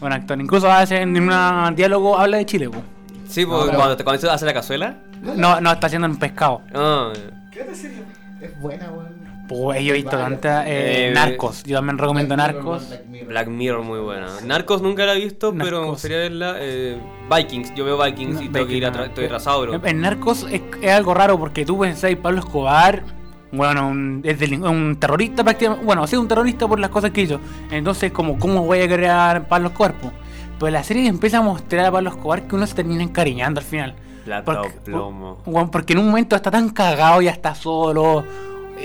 Buen actor. Incluso hace en un diálogo habla de Chile, pues. Sí, pues No, cuando, cuando hace la cazuela. No, no, está haciendo un pescado. Ah, ¿Qué otra serie? Es buena, weón. Pues yo he visto tanta. eh, Eh, Narcos. Yo también recomiendo Black Mirror, Narcos. Black Mirror. Black Mirror, muy buena. Narcos nunca la he visto, pero me gustaría verla. Eh, Vikings, yo veo Vikings y tengo que ir atrás, estoy atrasado, bro. En Narcos es, es algo raro porque tú pensás Pablo Escobar, bueno, un, es delin- un terrorista prácticamente, bueno, sí, un terrorista por las cosas que hizo. Entonces, como, ¿cómo voy a crear Pablo Escobar? po? Pero la serie empieza a mostrar a Pablo Escobar que uno se termina encariñando al final. Plata o Porque, plomo. bueno, porque en un momento está tan cagado, ya está solo.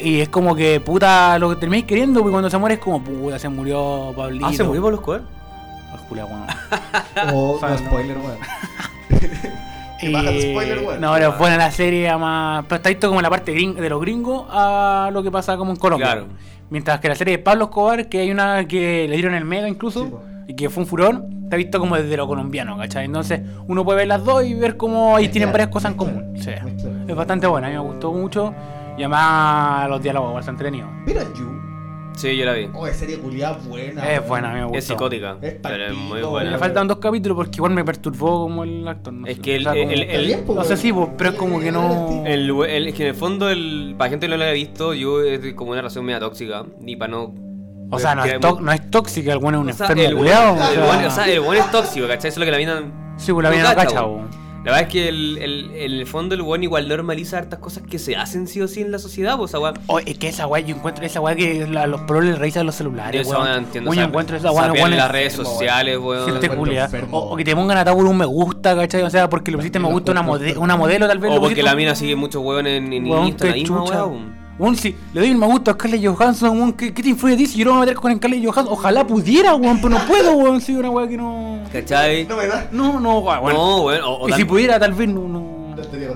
Y es como que, puta, lo que termináis queriendo, porque cuando se muere es como, puta, se murió Pablito. Ah, se murió Pablo Escobar. Ah, Julia, bueno. O no spoiler, weón. [laughs] Y- baja el spoiler, weón. No, pero es buena la serie, además. Pero está visto como la parte gring- de los gringos a lo que pasa como en Colombia. Claro. Mientras que la serie de Pablo Escobar, que hay una que le dieron el mega incluso, Sí, y que fue un furor, está visto como desde lo colombiano, ¿cachai? Entonces uno puede ver las dos y ver cómo ahí tienen varias cosas en común. Sí. Es bastante buena, a mí me gustó mucho. Y además los diálogos igual son entretenidos. ¿Vieron You? Sí, yo la vi. Oh, es serie culiada buena. Es buena, a mí me. Es psicótica, Es pero es muy buena. Le faltan dos capítulos porque igual me perturbó como el actor. No Es sé. que el- O sea, el- po, no sé si, pero es como que no- El, el- es que en el fondo, el, para gente que no lo haya visto, yo es como una relación media tóxica. Ni para no. O sea, no es, to- no es tóxica, el bueno es un o sea, enfermo el buen- o el sea- buen- o sea, el buen es tóxico, ¿cachai? Eso es lo que la mina. Sí, pues la mina no cacha. La verdad es que el, el, en el fondo el weón igual normaliza hartas cosas que se hacen sí o sí en la sociedad, pues, weá. Oh, es que esa weá, yo encuentro esa weá que la- los proles les revisan los celulares, weón. entiendo. Weón, yo sape- encuentro esa weá, weón, en las es- redes sociales, weón. gente culia. O, o que te pongan atado por un me gusta, ¿cachai? O sea, porque le pusiste me gusta a una, mode- una modelo, tal vez. O porque pusiste la mina sigue muchos weón en, en Weón, Instagram, la weón. Si le doy un me gusta a Scarlett Johansson, weón, ¿qué, qué te influye a ti si yo no me voy a meter con Scarlett Johansson? Ojalá pudiera, weón, pero no puedo, weón, si una weá que no... ¿Cachai? No me da. No, no, weón. No, weón. O, o que dan- si pudiera, tal vez no... No,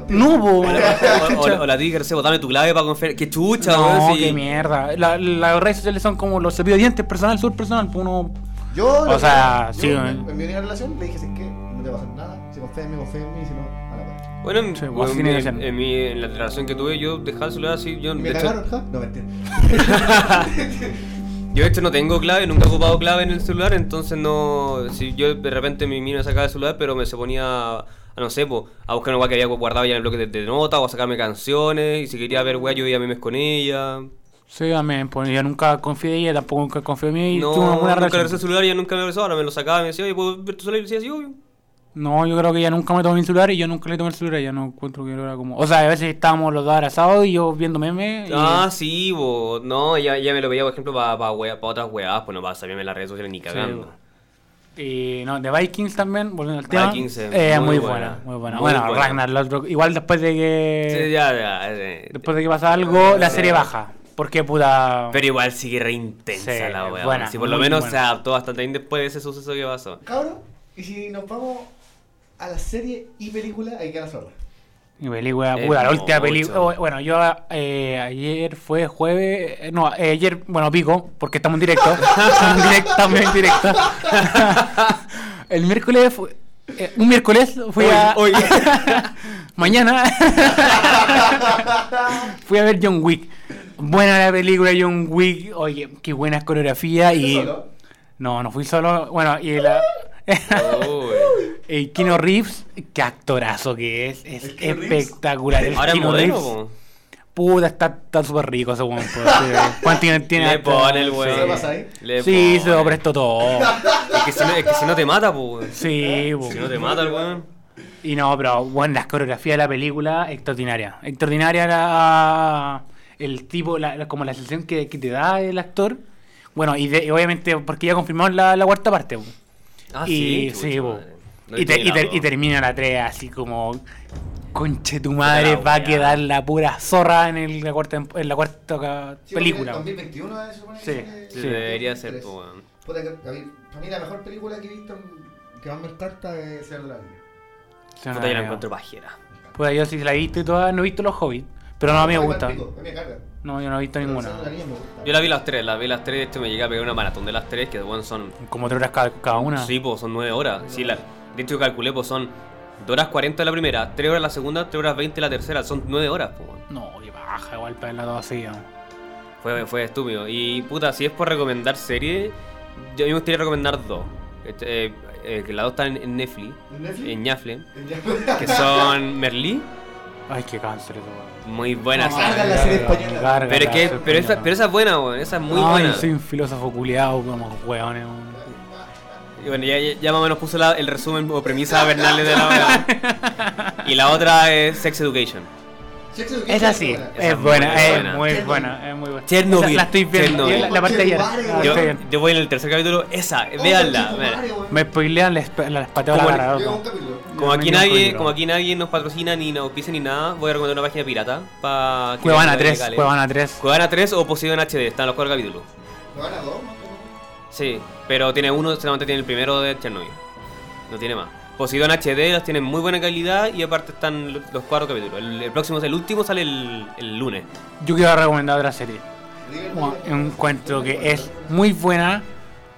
No weón. o, o- o la Sebo, dame tu clave para confiar. Qué chucha, No, weón. sí. qué mierda. La- las redes sociales son como los cepillos de dientes personal, sur personal, pues uno... Yo, O sea, que- sí, yo, weón. en, en mi única relación le dije, ¿sabes qué? No te va a pasar nada. Si confías en mí, confía en mí. Si no, la. Bueno, en, Sí, bueno, mi- en la relación que tuve, yo dejaba el celular así. Yo, ¿Y de me hecho, cagaron, ja? No, mentira. [laughs] yo de hecho no tengo clave, nunca he ocupado clave en el celular, entonces no. Si yo de repente mi mina sacaba el celular, pero me se ponía a, no sé, po, a buscar una weá que había guardado ya en el bloque de, de notas o a sacarme canciones. Y si quería ver weá, yo veía memes con ella. Sí, amén, pues yo nunca confié en ella, tampoco nunca confié en mí y No, tuve una buena nunca le relación. regresé el celular y ella nunca me regresó. Ahora me lo sacaba y me decía, oye, ¿puedo ver tu celular? Y decía, sí, obvio. No, yo creo que ella nunca me tomó mi celular y yo nunca le tomé el celular. Ya no encuentro que era como. O sea, a veces estábamos los dos abrazados y yo viendo memes. Y... Ah, sí, bo. no, ella, ella me lo veía, por ejemplo, para pa, pa otras weas, pues no para salirme en las redes sociales ni cagando. Y no, de Vikings también, volviendo al tema. Vikings, eh, eh, muy muy, buena, buena, muy buena. muy bueno, buena. Ragnar, Lothbrok, igual después de que. Sí, ya, ya, Después de que pasa algo, la serie baja. Porque puta. Pero igual sigue re intensa Sí, la wea. buena, Si por lo menos buena. se adaptó bastante bien después de ese suceso que pasó. Cabrón, y si nos vamos a la serie y película, hay que la zorra. Mi película, puta, la última película. Bueno, yo eh, ayer fue jueves. eh, No, eh, ayer, bueno, pico, porque estamos en directo. [laughs] estamos en directo, estamos en directo. El miércoles fue. eh, un miércoles fui Hoy, a. hoy. [laughs] Mañana. [laughs] fui a ver John Wick. Buena la película John Wick. Oye, qué buena coreografía. Y. solo? No, no fui solo. Bueno, y la. [laughs] El Kino Reeves, qué actorazo que es, es espectacular. El Ahora es Keanu modelo, Reeves. Puta, está está súper rico ese weón. pues, sí. ¿Cuánto tiene? tiene Le pone el weón. ¿Se lo pasa ahí? Le Sí, se lo pone. prestó todo. Es que si no, es que si no te mata, pues. Sí, po. Si no te mata el weón. Y no, pero bueno, las coreografías de la película, extraordinaria. Extraordinaria la, el tipo, la, la- como la sensación que, que te da el actor. Bueno, y, de- y obviamente porque ya confirmaron la, la cuarta parte. po. Ah, y sí, madre. No y, te- y, te- y termina la 3 así como conche tu madre va a quedar la pura zorra en, el- la cuarta en la cuarta Sí, película. en 2021 se supone que Sí, Sí, Sí. debería ser, pues. Puta, que- a mí- para mí la mejor película que he visto que más me encanta es Señor de la. Sí, Puta, yo la no, encuentro pajera. Puta, yo sí la he visto y todas, no he visto los hobbits, pero no, a mí me Igual gusta. pico, a mí me carga. No, yo no he visto Pero ninguna. Yo la vi las tres, la vi las tres, este me llegué a pegar una maratón de las tres, que bueno, son. Como tres horas cada, cada una. Sí, pues son nueve horas. Sí, la, de hecho calculé, pues son 2 horas 40 la primera, 3 horas la segunda, 3 horas 20 la tercera, son 9 horas, pues. No, qué baja, igual para así. ¿no? Fue, fue estúpido. Y puta, si es por recomendar serie, yo a mí me gustaría recomendar dos. Este, eh, eh, que las dos están en, en Netflix, ¿En Netflix? en Ñafle, En que son Merlí, Ay, qué cáncer eso. weón. muy buenas. No, hagan la serie española. Gárgala, pero es que, pero esa, pero esa es buena, weón, esa es muy Ay, buena. soy un filósofo culiado como hueones. weón. Y bueno, ya, más o menos puso la- el resumen o premisa Bernales de la weá. [laughs] Y la otra es Sex Education. Sex Education Esa sí, buena. Esa es buena, es buena. muy buena, es muy buena. Chernobyl, Esa La estoy viendo, la, la parte de ayer. Yo, voy en el tercer capítulo, esa, Oh, véanla. Me spoilean, les, les pateo la cara. Como aquí, nadie, como aquí nadie nos patrocina ni nos auspicia ni nada, voy a recomendar una página pirata para Cuevana 3, Cuevana 3. Cuevana 3 o Poseidon HD, están los cuatro capítulos. ¿Lo van a dos? ¿no? Sí, pero tiene uno, solamente tiene el primero de Chernobyl. No tiene más. Poseidon HD los tiene en muy buena calidad y aparte están los, cuatro capítulos. El, el próximo, el último sale el, el lunes. Yo quiero recomendar otra serie. Bueno, encuentro que es muy buena.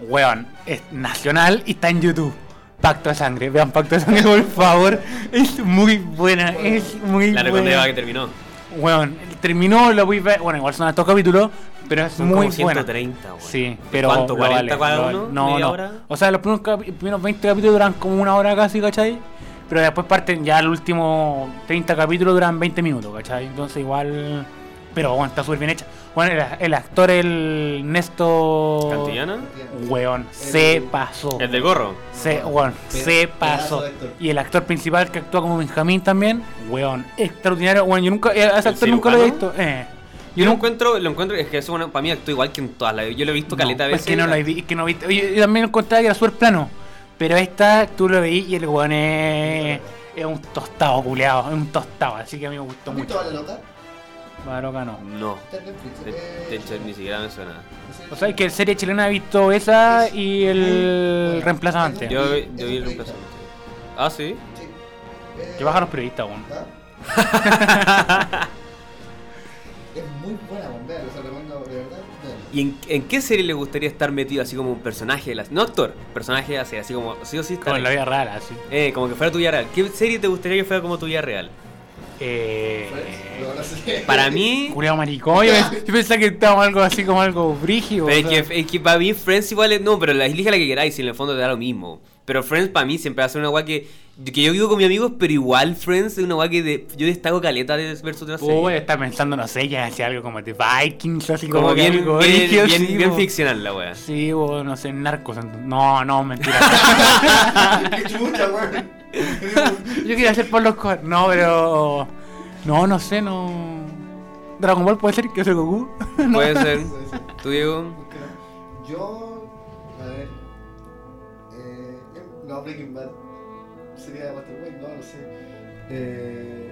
Weón, es nacional y está en YouTube. Pacto de sangre, vean Pacto de sangre [laughs] por favor. Es muy buena, es muy La buena. que terminó. Weón, terminó, lo voy a ver. Bueno, igual son estos capítulos, pero es Son muy como buena. 130, weón. Sí, pero. ¿Cuánto? lo 40 cada lo uno? No, ¿Media no. hora? O sea, los primeros, primeros 20 capítulos duran como una hora casi, ¿cachai? Pero después parten ya el último 30 capítulos duran 20 minutos, ¿cachai? Entonces igual Pero bueno, está súper bien hecha. Bueno, el, el actor, el Néstor. ¿Cantillana? Weón, se pasó. El del gorro. Se, weón, Pe- se pasó. de. Y el actor principal que actúa como Benjamín también, weón, extraordinario. Bueno, yo nunca, eh, ese ¿El actor nunca lo había cirujano? visto. Eh. Yo lo encuentro, lo encuentro, es que eso bueno, para mí actúa igual que en todas las. Yo lo he visto caleta no, veces. Es que no lo vi, es que no vi. Yo, yo también encontraba que era súper plano. Pero esta, tú lo veí y el weón es, es un tostado, culeado. Es un tostado, así que a mí me gustó ¿Has visto mucho. Vale Loca? Baroca no. No. De, eh, ni siquiera me suena. O sea, que en serie chilena he visto esa y el reemplazante. Yo, Es yo vi el reemplazante. Ah, sí. Sí. Que bajan los periodistas, weón. ¿ah? [laughs] es muy buena, bombea, se recomiendo de verdad. ¿Y en, en qué serie le gustaría estar metido así como un personaje de la No actor, personaje así, así como sí o sí Como en la vida real, así. Eh, como que fuera tu vida real. ¿Qué serie te gustaría que fuera como tu vida real? Eh. No, no sé. Para mí. Culeado maricón. Yo, yo pensaba que estaba algo así como algo brígido. Pero es, que, es que para mí Friends igual es. No, pero la elige la que queráis, y en el fondo te da lo mismo. Pero Friends para mí siempre va a ser una guay que. Que yo vivo con mis amigos, pero igual Friends es una guay que de- yo destaco caleta de versus otra serie. Uy, está pensando, no sé, ya hacía algo como de Vikings, así como como, que bien, algo bien, bien, sí, bien bo. ficcional la wea. Sí, o no sé, narcos. No, no, mentira. [laughs] Qué chucha, weón. Yo quería hacer por los co- No, pero. No, no sé, no. Dragon Ball puede ser que soy Goku. [laughs] no. Puede ser. Puede ser. ¿Tú, Diego? Yo. A ver. Eh, no, Breaking Bad. Sería Walter White, no, no sé. Eh.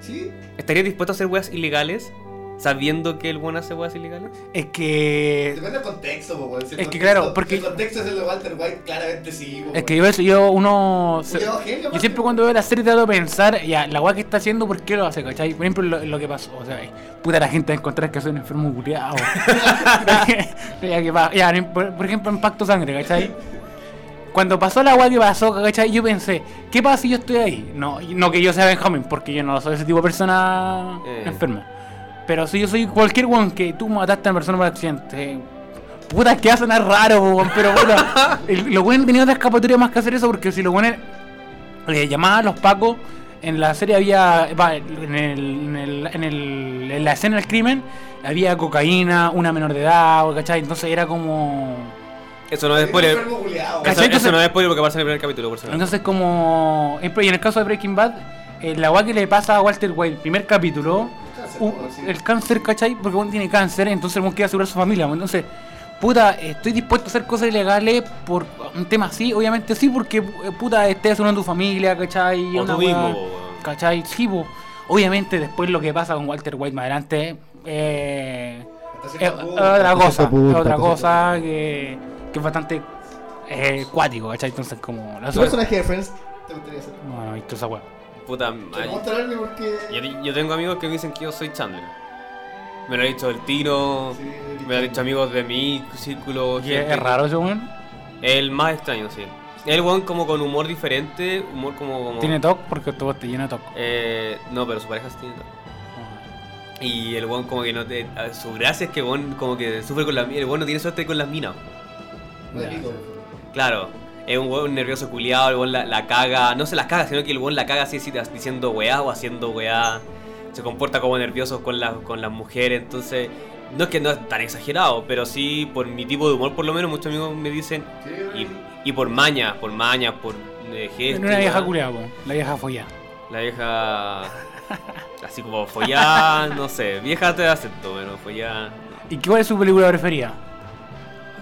¿Sí? ¿Estarías dispuesto a hacer weas ilegales? Sabiendo que el buen hace weas ilegales? Es que. Depende del contexto, po. Si Es que contexto- claro, porque- si El contexto es el de Walter White, claramente sí, po, Es que yo, eso- yo uno. se- Cuidado, genio, yo siempre cuando veo la serie trato de pensar, ya, la weá que está haciendo, ¿por qué lo hace, cachai? Por ejemplo, lo, lo que pasó, o sea, puta la gente va a encontrar que soy un enfermo culiado. [laughs] [laughs] ya, que pa- ya, por, por ejemplo, en Pacto Sangre, cachai? Cuando pasó la weá que pasó, cachai, yo pensé, ¿qué pasa si yo estoy ahí? No, no que yo sea Benjamin, porque yo no soy ese tipo de persona Eh. enferma. Pero si yo soy cualquier weón que tú mataste a una persona por accidente, puta, que va a sonar raro, weón, pero [laughs] el- los weones tenían otra escapatoria más que hacer eso, porque si los weones eh, llamaban a los pacos, en la serie había, en, el, en, el, en, el- en la escena del crimen, había cocaína, una menor de edad, ¿cachai? Entonces era como... Eso no es spoiler. Eso, eso Entonces- no es spoiler porque pasa en el primer capítulo, por no. Entonces como... Y en el caso de Breaking Bad, eh, la weá que le pasa a Walter White, primer capítulo, un- el cáncer, ¿cachai? Porque uno tiene cáncer, entonces uno quiere asegurar a su familia. Entonces, puta, estoy dispuesto a hacer cosas ilegales por un tema así, obviamente sí, porque eh, puta, estés asegurando tu familia, ¿cachai? O Una tú mismo. ¿cachai? Sí, po. obviamente después lo que pasa con Walter White más adelante eh, Hasta es, cierto es punto, otra cosa, cierto otra cierto cosa que, que es bastante eh, cuático, ¿cachai? Entonces como... La ¿Qué personaje de Friends te gustaría ser? No, no visto esa weá. Puta, ay, porque. yo, yo tengo amigos que me dicen que yo soy Chandler. Me lo ha dicho el Tino, Sí, me lo han dicho amigos de mi círculo. ¿Y gente ¿Es raro ese weón? El más extraño, sí. El weón como con humor diferente, humor como... como ¿Tiene TOC? Porque todo te llena de TOC. Eh, no, pero su pareja sí tiene todo. Y el weón como que no te... Su gracia es que el weón como que sufre con las minas. El weón no tiene suerte con las minas. No. Claro. Es un weón nervioso culiado, el weón la, la caga. No se las caga, sino que el weón la caga así, así diciendo weá o haciendo weá. Se comporta como nervioso con, la- con las mujeres. Entonces, no es que no es tan exagerado, pero sí por mi tipo de humor, por lo menos, muchos amigos me dicen. Y, y por maña, por maña, por eh, Es gesto. una vieja culiada. La vieja follada. La vieja. [laughs] Así como follada, no sé. Vieja te acepto, pero follada. ¿Y cuál es su película preferida?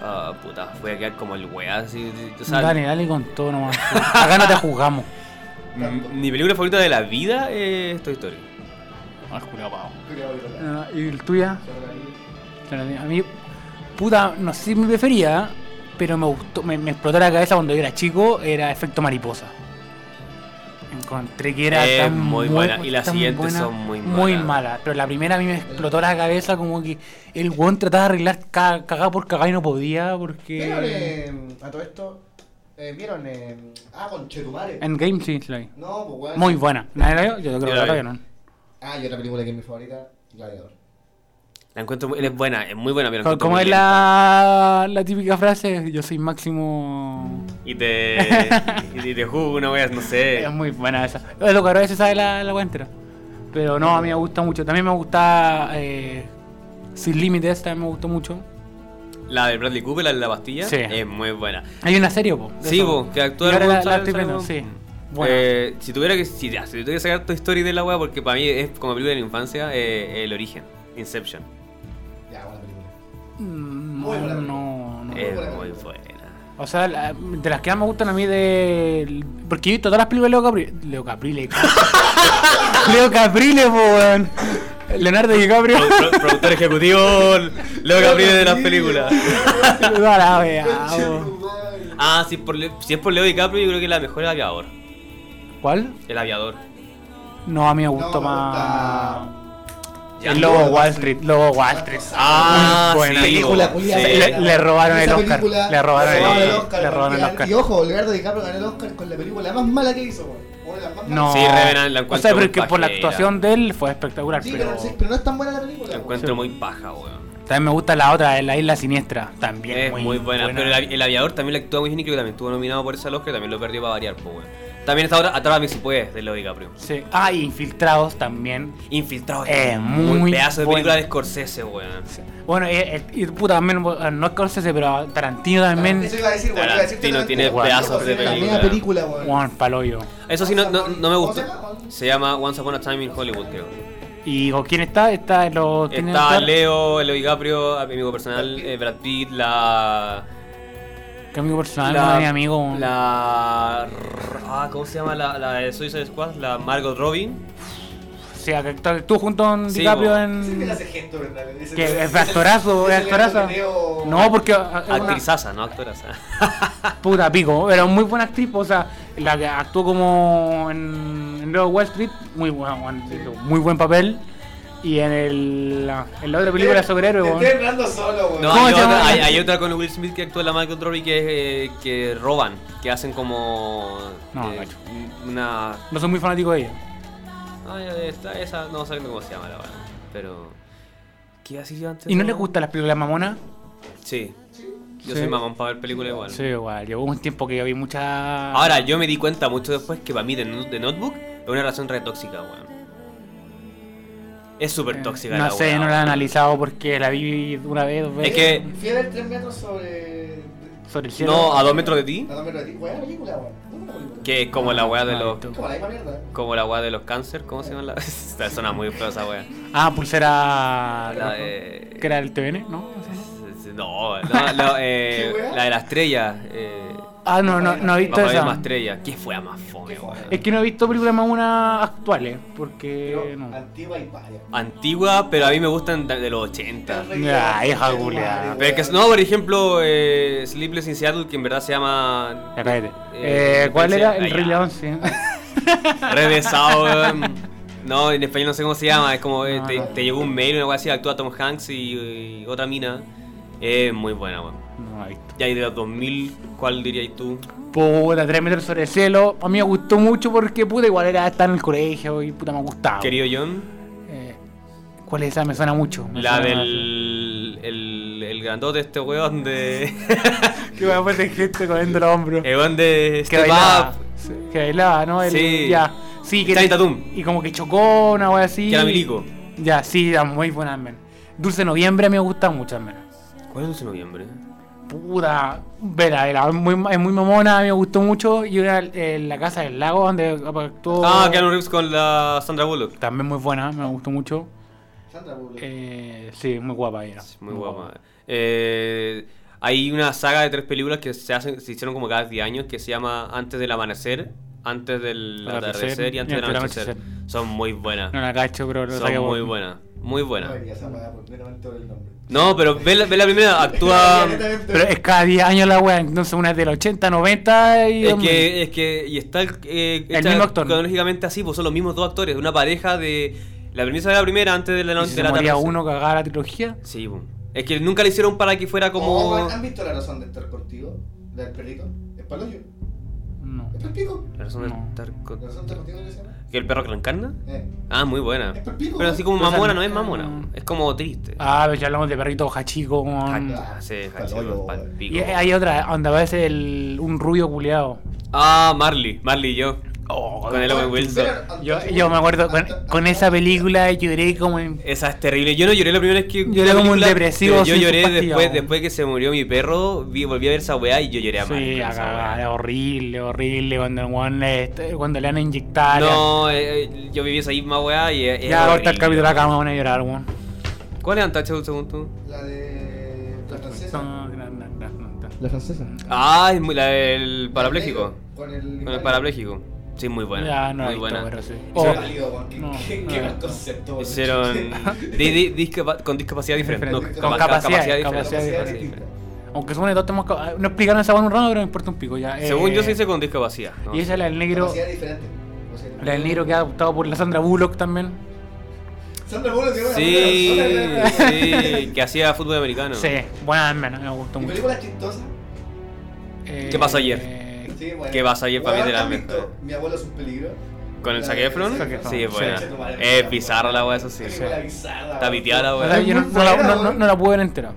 Ah, puta, voy a quedar como el weá. Así, o sea, dale, dale con todo nomás. Acá no te juzgamos. m- mi película favorita de la vida es Toy Story. No, es culiao, pavo. Culiao, culiao. Ah, ¿Y el tuya? A mí, puta, no sé si mi preferida, pero me gustó, me, me explotó la cabeza cuando yo era chico, era Efecto Mariposa. Encontré que era Es tan muy mu- buena, y las siguientes buena, son muy Muy malas. mala, pero la primera a mí me explotó la cabeza como que el weón trataba de arreglar ca- cagada por cagada y no podía ¿Vieron porque... eh, a todo esto? Eh, ¿Vieron? Eh, ah, con Chetumare. En Game sí, la vi. No, pues weón. Muy buena. ¿Nadie la vio? Yo creo Yo que la la vi. vio, ¿no? Ah, y otra película que es mi favorita, Gladiador. La encuentro muy, es buena, es muy buena, pero ¿Cómo muy es la, la típica frase? Yo soy máximo... Y te. [laughs] y te juzgo una wea, no sé. Es muy buena esa. Es lo que ahora se sabe la, la wea entera. Pero no, a mí me gusta mucho. También me gusta eh, Sin Límites, también me gustó mucho. La de Bradley Cooper, la de la pastilla, Sí. es muy buena. Hay una serie, po. Sí, eso. po, que actúa Y la, la estoy viendo, Gonzalo. sí. Bueno, Eh, si tuviera que si, ya, si tuviera que sacar tu historia de la weá, porque para mí es como película de la infancia, eh, El Origen, Inception. Ya, buena película. mm, muy buena no, película. no, no. Es muy buena. O sea, la- de las que más me gustan a mí de... Porque yo he visto todas las películas de Leo Caprile. Leo Caprile. [laughs] Leo Caprile, po, weón. Leonardo DiCaprio. Pro- pro- productor ejecutivo, Leo Gabriel de las películas. [laughs] La wea. Ah, si, por si es por Leo DiCaprio, yo creo que la mejor es el aviador. ¿Cuál? El aviador. No, a mí me gustó más... El Lobo Wall Street. Lobo Wall Street. Ah, Muy buena. sí, película sí. Le- le robaron el Esa Oscar. película Le robaron el- el le Oscar. robaron el Oscar. Y ojo, Leonardo DiCaprio ganó el Oscar con la película más mala que hizo, No. Sí, Revenant la O encuentro sea, pero que por la actuación de él fue espectacular. Sí, pero pero, sí, pero no es tan buena la película. La encuentro Sí. muy paja, weón. También me gusta la otra, La Isla Siniestra. También Es muy, buena, pero el, avi- el aviador también le actúa muy bien y creo que también estuvo nominado por Oscar y también lo perdió para variar, pues, weón. También está ahora Atrápame si puedes, de Leo DiCaprio. Sí. Ah, y Infiltrados también. Infiltrado. Es muy pedazo de película de Scorsese, weón. Bueno, eh, eh, y puta, también, eh, no es Scorsese, pero Tarantino también. Eso iba a decir, weón. iba a decir Tarantino tiene totalmente, pedazos de weón, La película. media película, weón. Juan Paloyo. Eso sí, no, no, no me ¿Cómo gusta. se llama? Once Upon a Time in Hollywood, creo. ¿Y con quién está? Está en los. ¿tiene Está? Leo, Leo DiCaprio, amigo personal, eh, Brad Pitt, la. Que amigo personal, no es mi amigo. La. Ah, ¿cómo se llama la, la de Suicide Squad? La Margot Robin. Sí, que actúa- tú junto con Sí, DiCaprio po. Sí, en. hace gesto, ¿verdad? Ese- Que es actorazo, es Leo- No, porque. ah, es una- Actrizaza, no actoraza. [laughs] Puta pico, era muy buena actriz, o sea, la que actuó como en, en Wall Street, muy buena, muy buen papel. Y en el en la otra película de superhéroe, Te estoy hablando solo, weón. No, ¿Cómo hay otra, hay, hay otra con Will Smith que actúa en la Margot Robbie que, es, eh, que roban, que hacen como. No, eh, una. No soy muy fanático de ella. Ay, está esa, no sé cómo se llama la verdad. Pero. ¿Qué iba a decir yo antes? ¿Y no de les gustan las películas mamonas? Sí. Yo Sí. soy mamón para ver películas igual. Sí, igual. Llevó un tiempo que vi muchas. Ahora, yo me di cuenta mucho después que para mí No- The Notebook es una relación re tóxica, weón. Es súper tóxica Eh, No la sé, weá, no la he analizado porque la vi una vez, dos veces. Es que- ver 3 metros sobre. Sobre el cielo. No, a dos metros de ti, A dos metros de ti. Buena película, weón. Buena que es como la weá de los. Como la misma mierda. Como la weá de los cáncer, ¿cómo se llama la? [laughs] Esta Suena muy feo esa weá. Ah, pulsera. La de. Que era el TVN, ¿no? No, no, no, eh, la de la estrella. Eh, Ah, no, no, no he visto Vamos a ver esa. más estrella. ¿Qué fue a más fome, weón? Es que no he visto películas más una actuales, porque no. Antigua y varias. Antigua, pero a mí me gustan de de los 80. Ya, hija culiada. Pero es que, no, por ejemplo, eh, Sleepless in Seattle, que en verdad se llama Ya cállate. Eh, Eh, ¿Cuál era? ah, El. Rey León, sí. Sound. No, en español no sé cómo se llama. Es como eh, No, te, no. te llegó un mail, una cosa así, actúa Tom Hanks y, y otra mina. Es muy buena, weón. No la he visto. Ya, y de los 2000, ¿cuál dirías tú? Puta, 3 metros sobre el cielo. A mí me gustó mucho porque, puta, igual era estar en el colegio y puta me gustaba. Querido John, Eh, ¿Cuál es esa? Me suena mucho. me la suena del. El, el grandote, este weón de. [laughs] Que me aparte gente comiendo los hombros. El weón de. que bailaba. Up. Que bailaba, ¿no? El- Sí. Ya. Sí, que Tatum. Y como que chocó, una wea así. Que era milico. Ya, sí, era muy buena, men. Dulce Noviembre me gusta mucho, men. ¿Cuál es el noviembre? Puta, vera, era muy, es muy mamona, me gustó mucho. Y era en la casa del lago donde actuó. Ah, Keanu Reeves con la Sandra Bullock. También muy buena, me gustó mucho. Sandra Bullock. Eh, sí, muy guapa ella. Muy guapa. Eh, hay una saga de tres películas que se hacen, se hicieron como cada 10 años que se llama Antes del amanecer, Antes del Atardecer atardecer y Antes del anochecer. Son muy buenas. No la cacho, pero Son muy buenas. Muy No buenas. vería weá el. No, pero ve la, ve la primera, actúa. [laughs] Pero es cada 10 años la wea, entonces una es del 80, 90 y. Es que, es que, y está eh, El mismo actor. cronológicamente así, pues son los mismos dos actores, una pareja de. La premisa de la primera antes de la ¿Y noche si de se la moría atardecer. uno cagaba la trilogía. Sí, pues. Es que nunca le hicieron para que fuera como. Oh, ¿Han visto la razón de estar contigo? Del perrito. ¿Es paloyo? No. ¿Es perpico? La razón de estar con- ¿La razón de estar contigo? ¿Que el perro que lo encarna? Eh. Ah, muy buena. Pero así como mamona, no es mamona. no. Es como triste. Ah, pero ya hablamos de perrito hachico con. Ah, sí, hachico. Y hay otra donde aparece el, un rubio culiado. Ah, Marley, Marley y yo. Oh, Con el Owen Wilson. yo, yo me acuerdo, con, con esa película lloré como en... Esa es terrible. Yo no lloré la primera vez que. Lloré como un depresivo Yo lloré después, después que se murió mi perro. Vi, volví a ver esa weá y yo lloré a madre Sí, con a esa cagar, weá. horrible, horrible, cuando, el weón le- cuando le van a inyectar. No, eh, eh, yo viví esa misma weá y. es- ya, ahorita el capítulo acá me van a llorar, weón. ¿Cuál es Antacho según tú? La de. La francesa. No, no, no, no, no. La francesa. Ah, es muy, la del parapléjico. Con el. Con el parapléjico. Sí, muy buena. Ya, no la muy visto, buena. pero sí. Oh, válido. Qué, No, qué, no, no. concepto. Hicieron [laughs] di- di- discapa- con discapacidad diferente. No, Diferente. con Con ca- capacidad, diferente. capacidad Capacidad diferente. distinta. Aunque supone que todos tenemos. ca- No explicaron esa en un rato, pero me importa un pico ya. Según Eh, yo se dice con discapacidad. ¿no? Y esa es la del negro. Capacidad diferente. La del negro que ha adoptado por la Sandra Bullock también. Sandra Bullock, que Sí, sí, que hacía fútbol americano. Sí, buena menos, me gustó ¿Y mucho. película chistosa? Eh, ¿Qué pasó ayer? Sí, bueno. ¿Qué pasa ayer, papi, Weón, de la Mi abuelo es un peligro. ¿Con el La- Zac Efron? Zac Efron, Sí, es buena. sí. Es bizarra la weá, eso sí. Está weón. piteada la yo no, la, buena, no- no- weón. no la pude ver entera.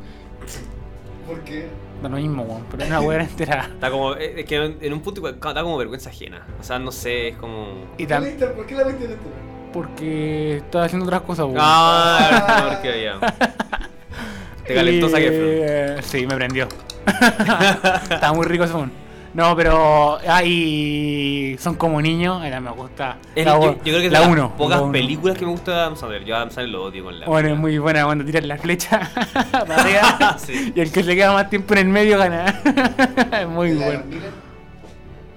¿Por qué? Da lo mismo, weón, pero no la pude ver entera. [laughs] Está como, eh, es que en un punto da como vergüenza ajena. O sea, no sé, es como. Y ¿Por qué la viste- ¿Por qué la viste en esto? porque estaba haciendo otras cosas, weón. Ah, [laughs] porque ya. [laughs] Te calentó Zac Efron. Eh, Sí, me prendió. Estaba muy rico ese weón. No, pero. Ah, y son como niños. Era, me gusta. Es- la, yo, yo creo que es la las uno, pocas la uno. películas que me gusta de Adam Sandler. Yo a Adam Sandler lo odio con la. Bueno, es muy buena cuando tiran la flecha [laughs] [laughs] arriba. Sí. Y el que se queda más tiempo en el medio gana. [laughs] es muy ¿Y la bueno.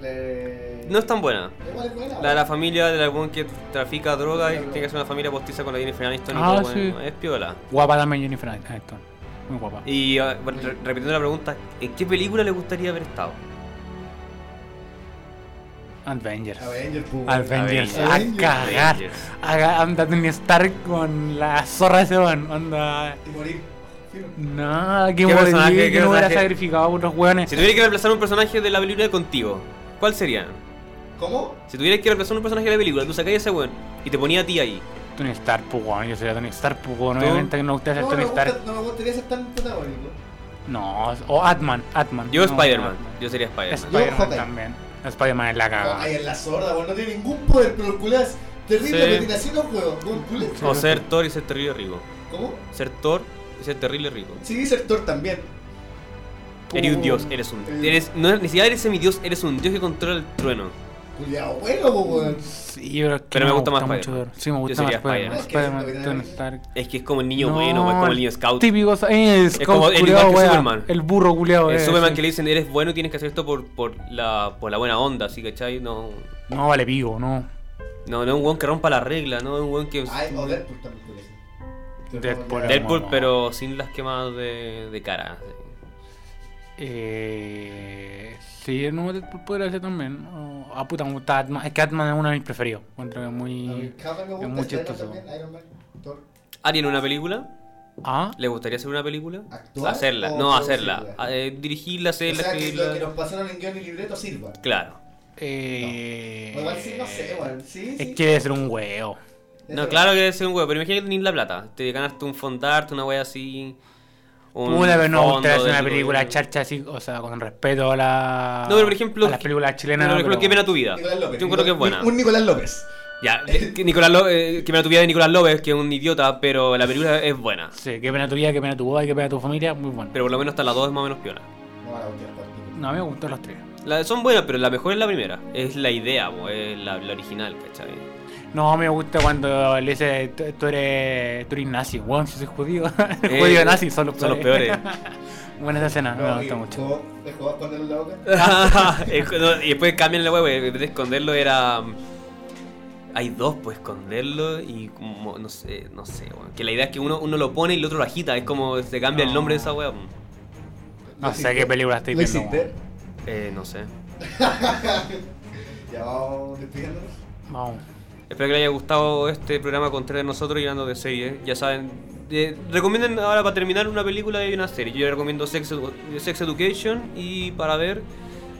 Le- No es tan buena. Igual es buena, La de la familia de la weón que trafica droga y tiene que ser una familia postiza con la Jennifer Aniston y Ah, todo, sí. bueno, es piola. Guapa también Jennifer Aniston. Muy guapa. Y bueno, re- repitiendo la pregunta, ¿en qué película le gustaría haber estado? Avengers. Avengers, pues, Avengers. weón. A Avengers. cagar. Avengers. Haga- Anda Tony Stark con la zorra de ese weón. Anda. Y morir. No, que ¿Qué morir, personaje, que qué no hubiera sacrificado a otros weones. Si tuvieras que reemplazar un personaje de la película contigo, ¿cuál sería? ¿Cómo? Si tuvieras que reemplazar un personaje de la película, tú sacáis ese weón y te ponía a ti ahí. Tony Stark, pues weón. Yo sería Tony Stark, pues weón. Obviamente que no me gusta ser No, Tony Stark. no me gustaría ser tan protagónico. No, o Atman. Atman. Yo No, Spider-Man, yo sería Spider-Man. Spider-Man también. Spider-Man es la cagada. Ay, en la sorda, weón. No tiene ningún poder, pero el culé es terrible, Sí. pero tiene así los juegos. Culé. O ser Thor y ser terrible rico. ¿Cómo? Ser Thor y ser terrible rico. Sí, ser Thor también. Eres un dios, eres un. Eh. Eres, no, ni siquiera eres semidios, eres un dios que controla el trueno. Culeado, bueno, weón. Sí, pero, es que Pero me gusta más mucho Spider-Man. Thor. Sí, me Yo gusta más sería Spider-Man. Spider-Man. Spider-Man, Es que Tony es Stark. Es que es como el niño No, bueno, es como el niño scout. Típico, eh, scout como el culiao, igual que wea. Superman. El burro culiao, El eh, Superman sí. que le dicen eres bueno y tienes que hacer esto por, por, la, por la buena onda, así ¿cachai? No, No vale pigo, no. no, no es un weón que rompa la regla, no es un weón que. Ay, o Deadpool también. Deadpool. Deadpool, pero sin las quemadas de, de cara. sí. Eh, sí, no, Deadpool podría ser también. O- ah, puta, me gusta Atman. Es que Atman es uno de mis preferidos. Encuentro que es muy. Es muy chistoso. ¿Harían una película? Ah, ¿Le gustaría hacer una película? ¿Actuar Hacerla, o no hacerla. Ah, eh, dirigirla, O hacerla, sea, que lo que escribirla. nos pasaron en guion y libreto sirva. Claro. eh. O igual sí, no sé, weón. Sí, Es sí. que debe ser un huevo. No, claro que debe ser un huevo, pero imagínate que tenés la plata. Te ganaste un fondarte, una wea así. Un Pude haber no fondo gustaría hacer una película gobierno. charcha así, o sea, con respeto a la. No, pero por ejemplo. a las películas chilenas. Pero, por ejemplo, pero- qué pena tu vida. Nicolás López. Yo creo que es buena. Un Nicolás López. Ya, que Nicolás Ló- eh, qué pena tu vida de Nicolás López, que es un idiota, pero la película es buena. Sí, qué pena tu vida, qué pena tu boda y qué pena tu familia, muy bueno. Pero por lo menos hasta las dos es más o menos piola. No, la última parte. No, a mí me gustan los tres. La- son buenas, pero la mejor es la primera. Es la idea, po, es la, la original, ¿cachai? No, me gusta cuando le dice, tú tú eres, tú eres nazi, weón, si soy judío. El [laughs] Eh, judío nazi son los son los peores. [laughs] Buena esa escena, me No, gusta y mucho. jugó- ¿Le jugó a esconderlo en la boca? [laughs] No, y después cambian la web, en vez de esconderlo era. mm, Hay dos, pues esconderlo y como, no sé, no sé, weón. Que la idea es que uno, uno lo pone y el otro lo agita, es como se cambia el No. nombre de esa wea. No sé qué película estoy ¿Lo viendo. Eh, no sé. Ya vamos despidiéndonos. Vamos. Espero que les haya gustado este programa con tres de nosotros llenando de series. Ya saben, eh, recomienden ahora para terminar una película y una serie. Yo les recomiendo Sex Education y para ver,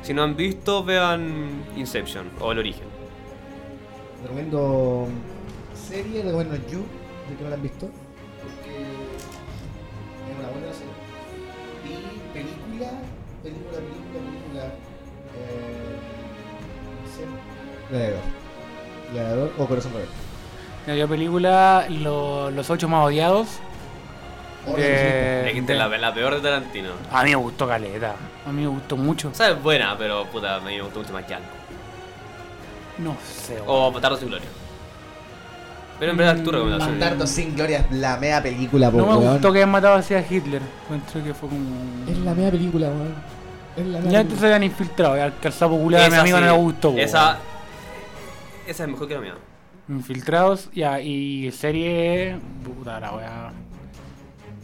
si no han visto, vean Inception o El Origen. Recomiendo serie, recomiendo You, de que no la han visto. Porque es una buena serie. Y película, película, película, película. Eh, no sé. Gladiador. O Corazón Rebelde. La yo película lo- Los ocho más odiados. de- quité de- la, la peor de Tarantino. A mí me gustó Caleta. A mí me gustó mucho. O sea, es buena, pero puta, a mí me gustó mucho más que algo. No sé. O Matardo sin Gloria. Pero en verdad tu recomendación. Bastardo sin gloria es la mea película, po, No me weón. gustó que hayan matado así a Hitler. Encuentro que fue como. Es la mea película, weón. Es la mea Ya película. antes se habían infiltrado. al sapo culiado de mi amigo sí, no le gustó. weón. Esa. Esa es mejor que la mía. Infiltrados. Ya, y serie. Puta la weá.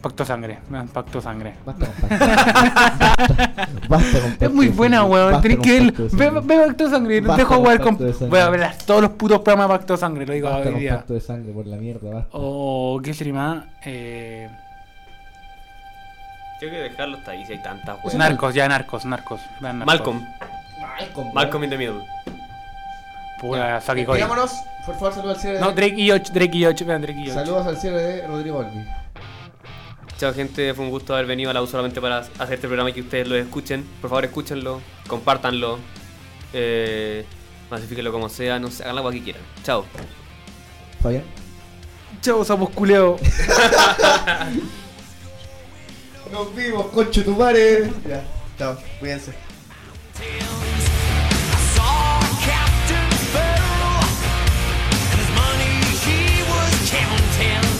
Pacto sangre. Pacto sangre. Basta con Basta, Basta con Es Pacto muy de buena, Sangre. weón. Tenés que ver. Pacto Ve, Sangre. ve Pacto sangre. No dejo jugar Pacto con. Sangre. Voy a ver todos los putos programas de Pacto sangre. Lo digo Basta hoy con día. Pacto de sangre por la mierda, basta. O. ¿Qué serie más? Eh. Tengo que dejarlo hasta ahí si hay tantas, weón. Narcos, ya, narcos, narcos. Narcos. Malcolm. Malcolm. Malcolm in the Middle. Pura Saki Cody. Vámonos. Por favor, saludos al cierre No, de... Drake y 8, Drake y 8, vean Drake y 8. Saludos al cierre de Rodrigo Olmi. Chao gente, fue un gusto haber venido a la U solamente para hacer este programa y que ustedes lo escuchen. Por favor escúchenlo, compártanlo, eh, masifíquenlo como sea, no sé, hagan la que quieran. Chao. Fabián. Chao, sapos culeo. [laughs] Nos vimos, concho tu madre. Ya, chao, cuídense. tales.